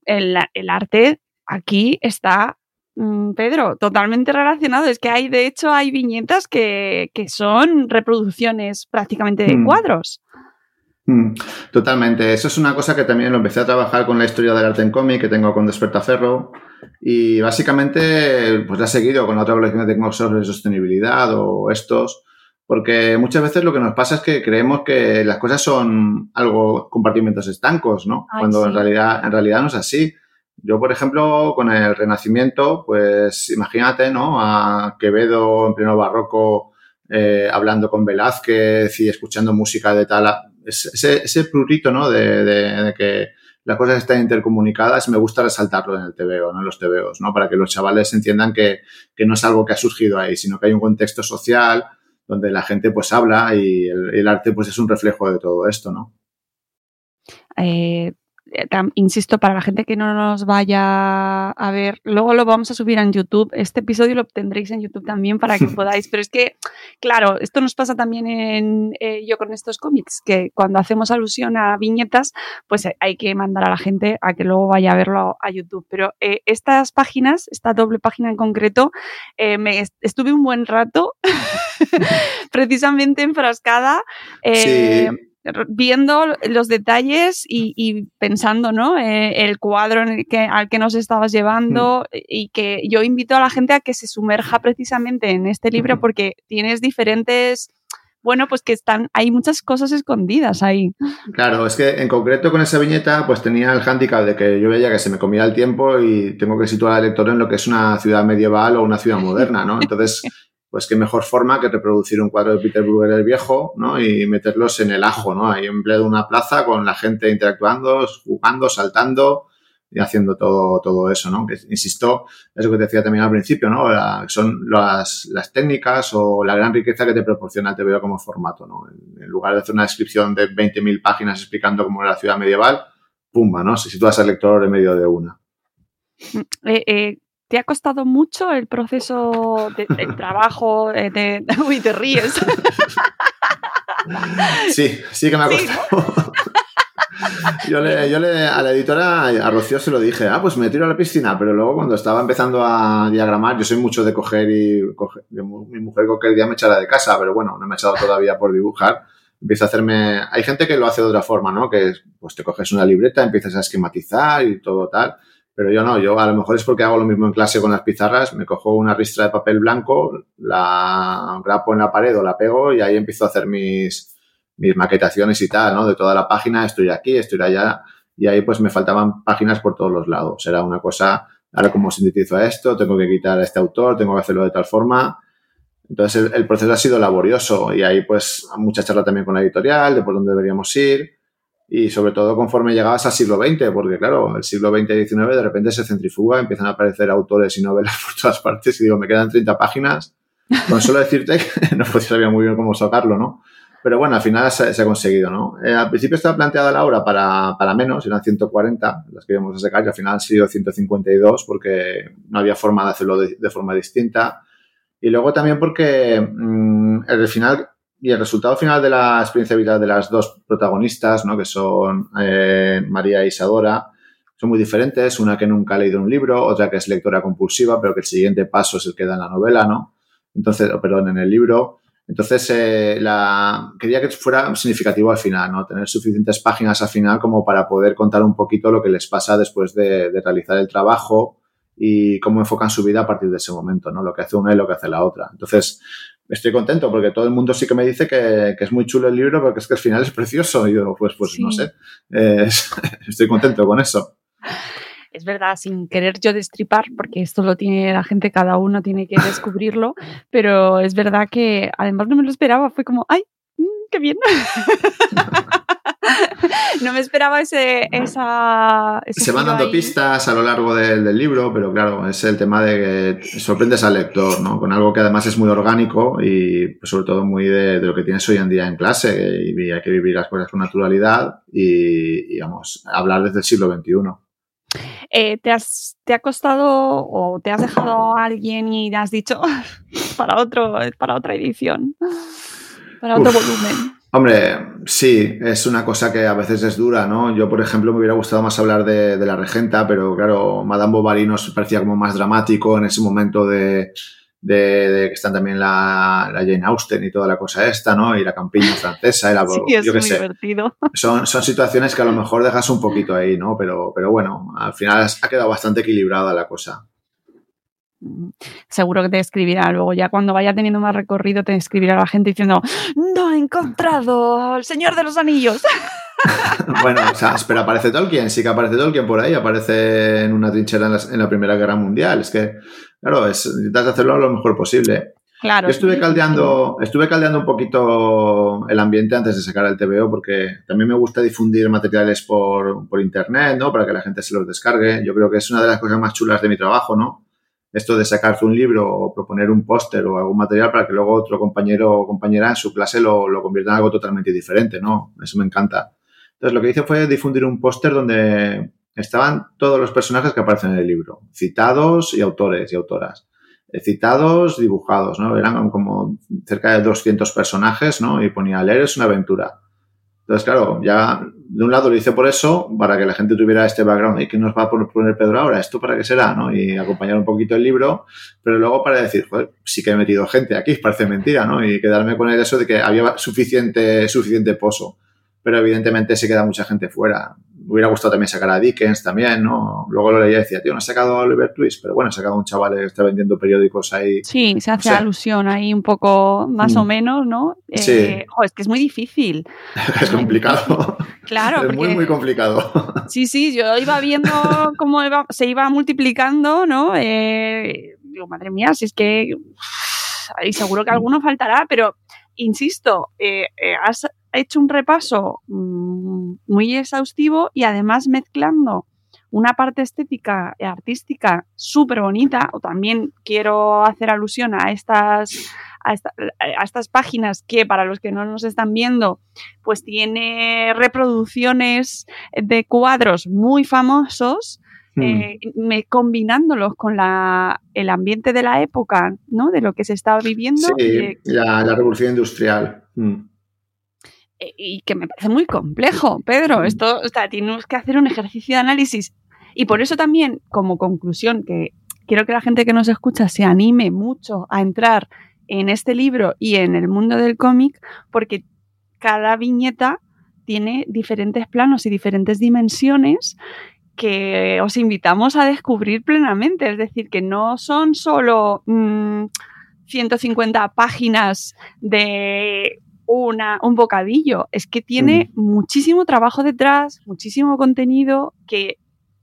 el, arte aquí está mm, Pedro, totalmente relacionado. Es que hay, de hecho, hay viñetas que, son reproducciones prácticamente de hmm. cuadros. Mm, totalmente. Eso es una cosa que también lo empecé a trabajar con la historia del arte en cómic que tengo con Despertaferro. Y básicamente, pues la he seguido con la otra colección que tengo sobre sostenibilidad o estos. Porque muchas veces lo que nos pasa es que creemos que las cosas son algo, compartimentos estancos, ¿no? Cuando en, realidad, en realidad no es así. Yo, por ejemplo, con el Renacimiento, pues imagínate, ¿no? A Quevedo en pleno barroco eh, hablando con Velázquez y escuchando música de tal ese, ese prurito, ¿no? De, que las cosas están intercomunicadas, me gusta resaltarlo en el TVO, ¿no? En los TVOs, ¿no? Para que los chavales entiendan que, no es algo que ha surgido ahí, sino que hay un contexto social donde la gente pues habla y el, arte pues es un reflejo de todo esto, ¿no? Eh, insisto, para la gente que no nos vaya a ver, luego lo vamos a subir en YouTube. Este episodio lo tendréis en YouTube también para que <laughs> podáis. Pero es que, claro, esto nos pasa también en eh, yo con estos cómics, que cuando hacemos alusión a viñetas, pues hay que mandar a la gente a que luego vaya a verlo a YouTube. Pero eh, estas páginas, esta doble página en concreto, me estuve un buen rato <laughs> precisamente enfrascada. Sí viendo los detalles y, pensando, ¿no? Eh, el cuadro en el que, al que nos estabas llevando mm. y que yo invito a la gente a que se sumerja precisamente en este libro porque tienes diferentes bueno, pues que están, hay muchas cosas escondidas ahí. Claro, es que en concreto con esa viñeta, pues tenía el hándicap de que yo veía que se me comía el tiempo y tengo que situar al lector en lo que es una ciudad medieval o una ciudad <laughs> moderna, ¿no? Entonces, pues qué mejor forma que reproducir un cuadro de Peter Bruegel el viejo, ¿no? Y meterlos en el ajo, ¿no? Ahí en pleno una plaza con la gente interactuando, jugando, saltando y haciendo todo, todo eso, ¿no? Que, insisto, es lo que te decía también al principio, ¿no? son las, las, técnicas o la gran riqueza que te proporciona el TVO como formato, ¿no? En, lugar de hacer una descripción de 20.000 páginas explicando cómo era la ciudad medieval, pumba, ¿no? Si sitúas al lector en medio de una. Eh, eh, ¿Te ha costado mucho el proceso del <laughs> trabajo eh, de... <laughs> Uy, te ríes. Sí, sí que me ha costado. <laughs> Yo le, yo le, a la editora, a Rocío se lo dije, ah, pues me tiro a la piscina, pero luego cuando estaba empezando a diagramar, yo soy mucho de coger y mi mujer cualquier día me echará de casa, pero bueno, no me he echado todavía por dibujar. Empiezo a hacerme, hay gente que lo hace de otra forma, ¿no? Que pues te coges una libreta, empiezas a esquematizar y todo tal. Pero yo no, yo a lo mejor es porque hago lo mismo en clase con las pizarras, me cojo una ristra de papel blanco, la grapo en la pared o la pego y ahí empiezo a hacer mis, mis maquetaciones y tal, ¿no? De toda la página, estoy aquí, estoy allá, y ahí pues me faltaban páginas por todos los lados. Era una cosa, ahora como sintetizo esto, tengo que quitar a este autor, tengo que hacerlo de tal forma. Entonces el, proceso ha sido laborioso y ahí pues mucha charla también con la editorial de por dónde deberíamos ir y sobre todo conforme llegabas al siglo XX, porque claro, el siglo XX y XIX de repente se centrifuga, empiezan a aparecer autores y novelas <laughs> por todas partes y digo, me quedan 30 páginas. Con solo decirte que <laughs> no sabía muy bien cómo sacarlo, ¿no? Pero bueno, al final se, ha conseguido, ¿no? Eh, al principio estaba planteada la hora para, para, menos, eran 140 las que íbamos a sacar y al final han sido 152 porque no había forma de hacerlo de, forma distinta. Y luego también porque mm, el final y el resultado final de la experiencia vital de las dos protagonistas, ¿no? Que son eh, María e Isadora, son muy diferentes. Una que nunca ha leído un libro, otra que es lectora compulsiva, pero que el siguiente paso es el que da en la novela, ¿no? Entonces, perdón, en el libro. Entonces, eh, la, quería que fuera significativo al final, ¿no? Tener suficientes páginas al final como para poder contar un poquito lo que les pasa después de, realizar el trabajo y cómo enfocan su vida a partir de ese momento, ¿no? Lo que hace una y lo que hace la otra. Entonces, estoy contento porque todo el mundo sí que me dice que, es muy chulo el libro porque es que al final es precioso. Y yo, pues, pues no sé. <laughs> estoy contento con eso es verdad, sin querer yo destripar, porque esto lo tiene la gente, cada uno tiene que descubrirlo, <laughs> pero es verdad que además no me lo esperaba, fue como, ¡ay! Mm, ¡Qué bien! <laughs> no me esperaba ese, esa... Se van dando pistas a lo largo del, libro, pero claro, es el tema de que sorprendes al lector, ¿no? Con algo que además es muy orgánico y pues, sobre todo muy de, lo que tienes hoy en día en clase y hay que vivir las cosas con naturalidad y, digamos, hablar desde el siglo XXI. Eh, ¿te, has, ¿Te ha costado o te has dejado a alguien y has dicho <laughs> para, otro, para otra edición, para otro volumen? Hombre, sí, es una cosa que a veces es dura, ¿no? Yo, por ejemplo, me hubiera gustado más hablar de, de la regenta, pero claro, Madame Bovary nos parecía como más dramático en ese momento de, de, que están también la, Jane Austen y toda la cosa esta, ¿no? Y la campiña francesa, y la, <laughs> sí, es muy divertido. Son, son situaciones que a lo mejor dejas un poquito ahí, ¿no? Pero, pero bueno, al final ha quedado bastante equilibrada la cosa. Mm, seguro que te escribirá luego, ya cuando vaya teniendo más recorrido, te escribirá la gente diciendo: No he encontrado al Señor de los Anillos. <laughs> bueno, o sea, pero aparece Tolkien, sí que aparece Tolkien por ahí, aparece en una trinchera en la, Primera Guerra Mundial. Es que, claro, es, intentas hacerlo lo mejor posible. Claro. Yo estuve caldeando, estuve caldeando un poquito el ambiente antes de sacar el TVO porque también me gusta difundir materiales por, por internet, ¿no? Para que la gente se los descargue. Yo creo que es una de las cosas más chulas de mi trabajo, ¿no? Esto de sacarte un libro o proponer un póster o algún material para que luego otro compañero o compañera en su clase lo, lo convierta en algo totalmente diferente, ¿no? Eso me encanta. Entonces lo que hice fue difundir un póster donde estaban todos los personajes que aparecen en el libro, citados y autores y autoras. Eh, citados, dibujados, ¿no? Eran como cerca de 200 personajes, ¿no? Y ponía, leer es una aventura. Entonces, claro, ya de un lado lo hice por eso, para que la gente tuviera este background. ¿Y qué nos va a poner Pedro ahora? ¿Esto para qué será? ¿no? Y acompañar un poquito el libro, pero luego para decir, joder, sí que he metido gente aquí, <laughs> parece mentira, ¿no? Y quedarme con el eso de que había suficiente, suficiente pozo pero evidentemente se queda mucha gente fuera. Me hubiera gustado también sacar a Dickens también, ¿no? Luego lo leía y decía, tío, no ha sacado a Oliver Twist, pero bueno, ha sacado a un chaval que está vendiendo periódicos ahí. Sí, se hace alusión ahí un poco más o mm. menos, ¿no? sí. Eh, es que es muy difícil. <laughs> es complicado. Claro, <laughs> es muy, muy complicado. <laughs> sí, sí, yo iba viendo cómo se iba multiplicando, ¿no? Eh, digo, madre mía, si es que y seguro que alguno faltará, pero insisto, eh, eh, hecho un repaso mm, muy exhaustivo y además mezclando una parte estética y artística súper bonita, o también quiero hacer alusión a estas, a, estas páginas que para los que no nos están viendo, pues tiene reproducciones de cuadros muy famosos. Hmm. Eh, me, combinándolos con la, el ambiente de la época, ¿no? De lo que se estaba viviendo. Sí, la, revolución industrial. Hmm. Eh, y que me parece muy complejo, Pedro. Esto, o sea, tienes que hacer un ejercicio de análisis y por eso también, como conclusión, que quiero que la gente que nos escucha se anime mucho a entrar en este libro y en el mundo del cómic, porque cada viñeta tiene diferentes planos y diferentes dimensiones que os invitamos a descubrir plenamente. Es decir, que no son solo 150 mm, páginas de una, un bocadillo, es que tiene muchísimo trabajo detrás, muchísimo contenido que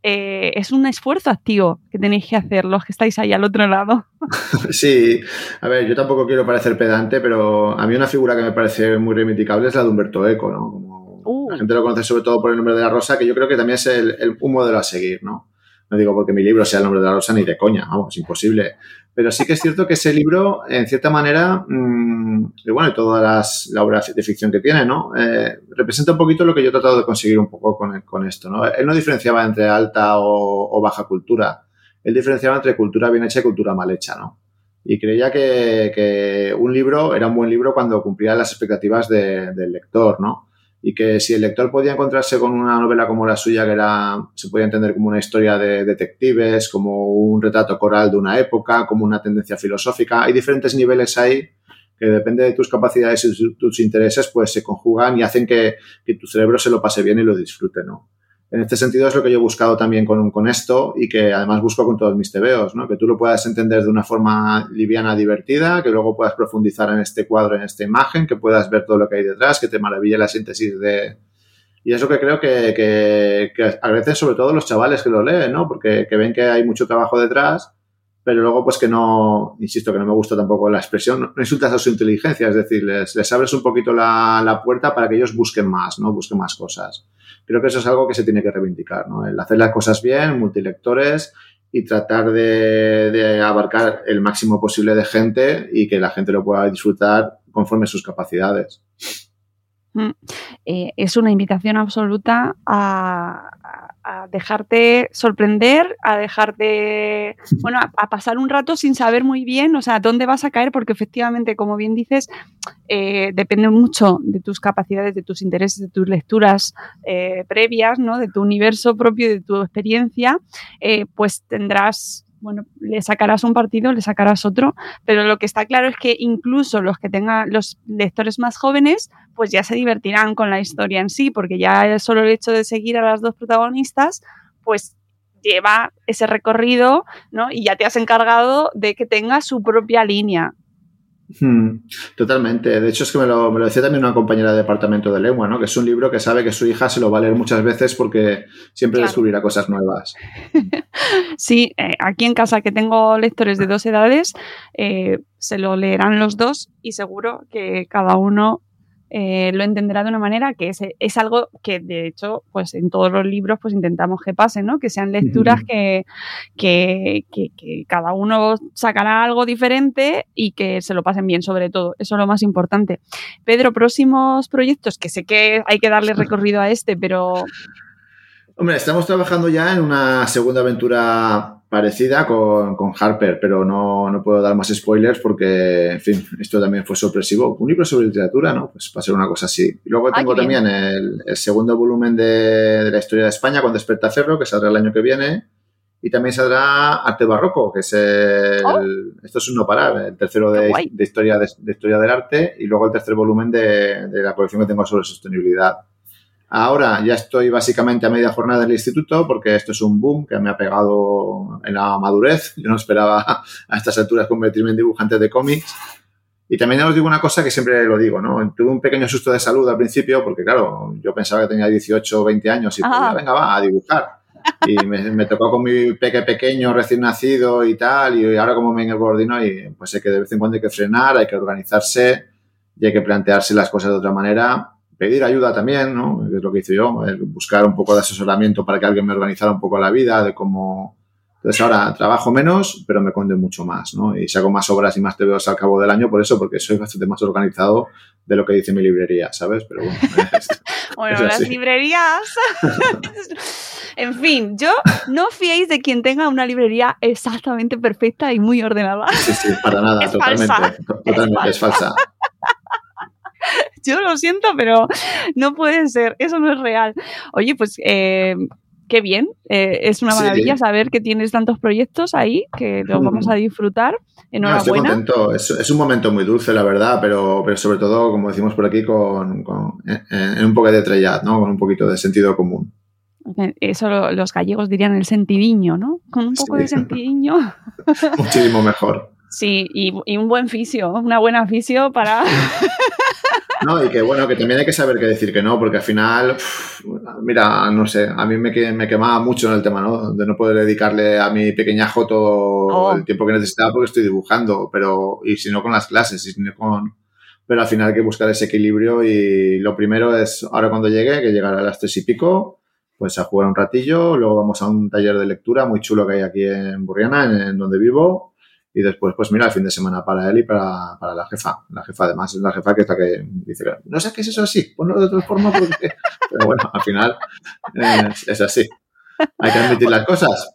eh, es un esfuerzo activo que tenéis que hacer los que estáis ahí al otro lado. <laughs> Sí, a ver, yo tampoco quiero parecer pedante, pero a mí una figura que me parece muy reivindicable es la de Humberto Eco, ¿no? Como uh. La gente lo conoce sobre todo por el nombre de la rosa, que yo creo que también es el, el, un modelo a seguir, ¿no? No digo porque mi libro sea el nombre de la rosa ni de coña, vamos, imposible. Pero sí que es cierto que ese libro, en cierta manera, mmm, y bueno, y todas las, la obras de ficción que tiene, ¿no? Eh, representa un poquito lo que yo he tratado de conseguir un poco con, con esto, ¿no? Él no diferenciaba entre alta o, baja cultura. Él diferenciaba entre cultura bien hecha y cultura mal hecha, ¿no? Y creía que, que un libro era un buen libro cuando cumplía las expectativas de, del lector, ¿no? Y que si el lector podía encontrarse con una novela como la suya, que era, se podía entender como una historia de detectives, como un retrato coral de una época, como una tendencia filosófica, hay diferentes niveles ahí que depende de tus capacidades y tus intereses, pues se conjugan y hacen que, tu cerebro se lo pase bien y lo disfrute, ¿no? En este sentido es lo que yo he buscado también con, con esto y que además busco con todos mis tebeos, ¿no? Que tú lo puedas entender de una forma liviana, divertida, que luego puedas profundizar en este cuadro, en esta imagen, que puedas ver todo lo que hay detrás, que te maraville la síntesis de... Y es lo que creo que, que, que agradecen sobre todo los chavales que lo leen, ¿no? Porque que ven que hay mucho trabajo detrás, pero luego pues que no, insisto que no me gusta tampoco la expresión, no, insultas a su inteligencia, es decir, les, les abres un poquito la, la puerta para que ellos busquen más, ¿no? Busquen más cosas creo que eso es algo que se tiene que reivindicar, ¿no? El hacer las cosas bien, multilectores y tratar de, abarcar el máximo posible de gente y que la gente lo pueda disfrutar conforme sus capacidades. Mm. Eh, es una invitación absoluta a, a dejarte sorprender, a dejarte, <laughs> bueno, a, pasar un rato sin saber muy bien, o sea, dónde vas a caer, porque efectivamente, como bien dices, eh, depende mucho de tus capacidades, de tus intereses, de tus lecturas eh, previas, ¿no? De tu universo propio, de tu experiencia, eh, pues tendrás bueno, le sacarás un partido, le sacarás otro, pero lo que está claro es que incluso los que tengan los lectores más jóvenes, pues ya se divertirán con la historia en sí, porque ya solo el hecho de seguir a las dos protagonistas, pues lleva ese recorrido, ¿no? Y ya te has encargado de que tenga su propia línea. Hmm, totalmente. De hecho, es que me lo, decía también una compañera de departamento de lengua, ¿no? Que es un libro que sabe que su hija se lo va a leer muchas veces porque siempre descubrirá cosas nuevas. <laughs> sí, eh, aquí en casa que tengo lectores de dos edades, eh, se lo leerán los dos y seguro que cada uno eh, lo entenderá de una manera que es, es, algo que de hecho pues en todos los libros pues intentamos que pase, ¿no? Que sean lecturas que, que, que, cada uno sacará algo diferente y que se lo pasen bien sobre todo. Eso es lo más importante. Pedro, próximos proyectos, que sé que hay que darle recorrido a este, pero... Hombre, estamos trabajando ya en una segunda aventura parecida con, con Harper, pero no, no, puedo dar más spoilers porque, en fin, esto también fue sorpresivo. Un libro sobre literatura, ¿no? Pues va a ser una cosa así. Y luego tengo también el, el, segundo volumen de, de, la historia de España con Despertaferro, que saldrá el año que viene. Y también saldrá Arte Barroco, que es el, oh. esto es un no parar, el tercero de, de historia de, de, historia del arte y luego el tercer volumen de la colección que tengo sobre sostenibilidad. Ahora ya estoy básicamente a media jornada del instituto porque esto es un boom que me ha pegado en la madurez. Yo no esperaba a estas alturas convertirme en dibujante de cómics. Y también os digo una cosa que siempre lo digo, ¿no? Tuve un pequeño susto de salud al principio porque, claro, yo pensaba que tenía 18 o 20 años y pues, venga, va, a dibujar. y me, tocó con mi peque pequeño recién nacido y tal, y ahora como me coordino y pues sé que de vez en cuando hay que frenar, hay que organizarse y hay que plantearse las cosas de otra manera, pedir ayuda también, ¿no? es lo que hice yo, buscar un poco de asesoramiento para que alguien me organizara un poco la vida, de cómo... Entonces ahora trabajo menos, pero me conde mucho más, ¿no? Y saco más obras y más TVOs al cabo del año por eso, porque soy bastante más organizado de lo que dice mi librería, ¿sabes? Pero bueno, <laughs> <laughs> bueno las librerías... <laughs> En fin, yo no fiéis de quien tenga una librería exactamente perfecta y muy ordenada. Sí, sí, para nada, totalmente. Totalmente, es falsa. Yo lo siento, pero no puede ser, eso no es real. Oye, pues eh, qué bien, eh, es una maravilla saber que tienes tantos proyectos ahí que los vamos a disfrutar. Enhorabuena. estoy contento, es, un momento muy dulce, la verdad, pero, pero sobre todo, como decimos por aquí, con, en, un poco de trellat, ¿no? con un poquito de sentido común. Eso los gallegos dirían el sentidiño, ¿no? Con un poco de <laughs> sentidiño. Muchísimo mejor. Sí, y, un buen fisio, una buena fisio para... <laughs> No, y que bueno, que también hay que saber qué decir que no, porque al final, mira, no sé, a mí me, me quemaba mucho en el tema, ¿no? De no poder dedicarle a mi pequeñajo todo oh. el tiempo que necesitaba porque estoy dibujando, pero, y si no con las clases, y si no con... Pero al final hay que buscar ese equilibrio y lo primero es, ahora cuando llegue, que llegará a las tres y pico, pues a jugar un ratillo, luego vamos a un taller de lectura muy chulo que hay aquí en Burriana, en, donde vivo, y después, pues mira, el fin de semana para él y para, para, la jefa. La jefa, además, es la jefa que está que dice, no sé qué es eso así, ponlo de otra forma porque... <laughs> Pero bueno, al final es así. Hay que admitir las cosas.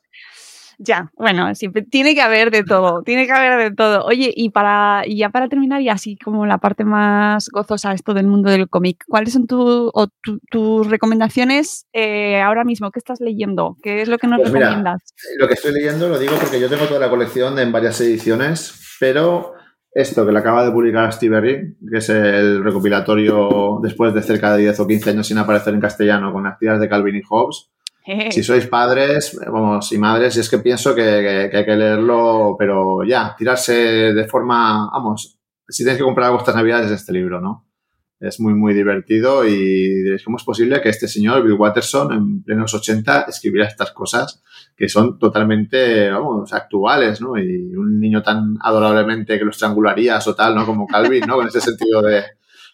Ya, bueno, siempre tiene que haber de todo, tiene que haber de todo. Oye, y para y ya para terminar, y así como la parte más gozosa esto del mundo del cómic, ¿cuáles son tus recomendaciones eh, ahora mismo? ¿Qué estás leyendo? ¿Qué es lo que nos pues recomiendas? lo que estoy leyendo lo digo porque yo tengo toda la colección en varias ediciones, pero esto que le acaba de publicar Steve que es el recopilatorio después de cerca de 10 o 15 años sin aparecer en castellano con actividades de Calvin y Hobbes, <laughs> si sois padres, vamos, y madres, es que pienso que, hay que leerlo, pero ya, tirarse de forma, vamos, si tienes que comprar estas navidades es este libro, ¿no? Es muy, muy divertido y diréis, ¿cómo es posible que este señor, Bill Watterson, en plenos 80, escribiera estas cosas que son totalmente, vamos, actuales, ¿no? Y un niño tan adorablemente que lo estrangularías o tal, ¿no? Como Calvin, ¿no? Con ese sentido de,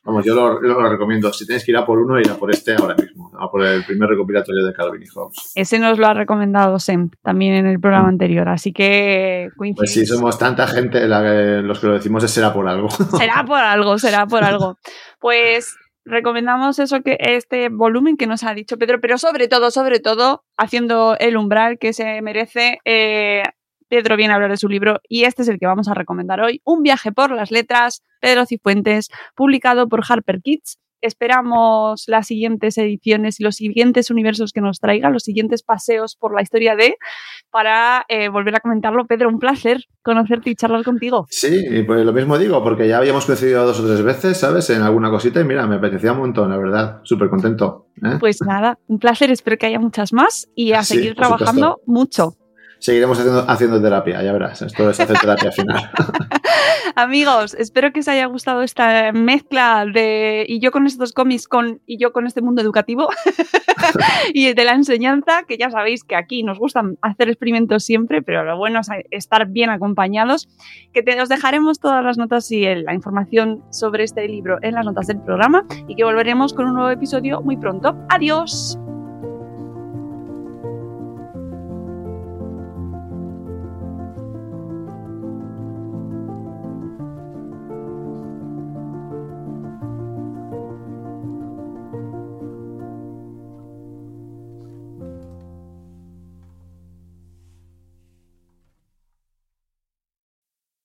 Vamos, yo lo, recomiendo. Si tienes que ir a por uno, ir a por este ahora mismo. A por el primer recopilatorio de Calvin y Hobbes. Ese nos lo ha recomendado Sem también en el programa mm. anterior, así que Pues si somos tanta gente, los que lo decimos es será por algo. <laughs> Será por algo, será por algo. Pues recomendamos eso que este volumen que nos ha dicho Pedro, pero sobre todo, sobre todo, haciendo el umbral que se merece eh, Pedro viene a hablar de su libro y este es el que vamos a recomendar hoy, Un viaje por las letras, Pedro Cifuentes, publicado por Harper Kids. Esperamos las siguientes ediciones y los siguientes universos que nos traiga, los siguientes paseos por la historia de, para eh, volver a comentarlo. Pedro, un placer conocerte y charlar contigo. Sí, pues lo mismo digo, porque ya habíamos coincidido dos o tres veces, ¿sabes? En alguna cosita y mira, me apetecía un montón, la verdad. Súper contento. ¿eh? Pues nada, un placer, espero que haya muchas más y a seguir trabajando mucho seguiremos haciendo, terapia, ya verás. Esto es hacer terapia final. <laughs> Amigos, espero que os haya gustado esta mezcla de y yo con estos cómics con y yo con este mundo educativo <laughs> y de la enseñanza, que ya sabéis que aquí nos gusta hacer experimentos siempre, pero lo bueno es estar bien acompañados. Que te, os dejaremos todas las notas y la información sobre este libro en las notas del programa y que volveremos con un nuevo episodio muy pronto. Adiós.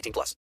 18 plus.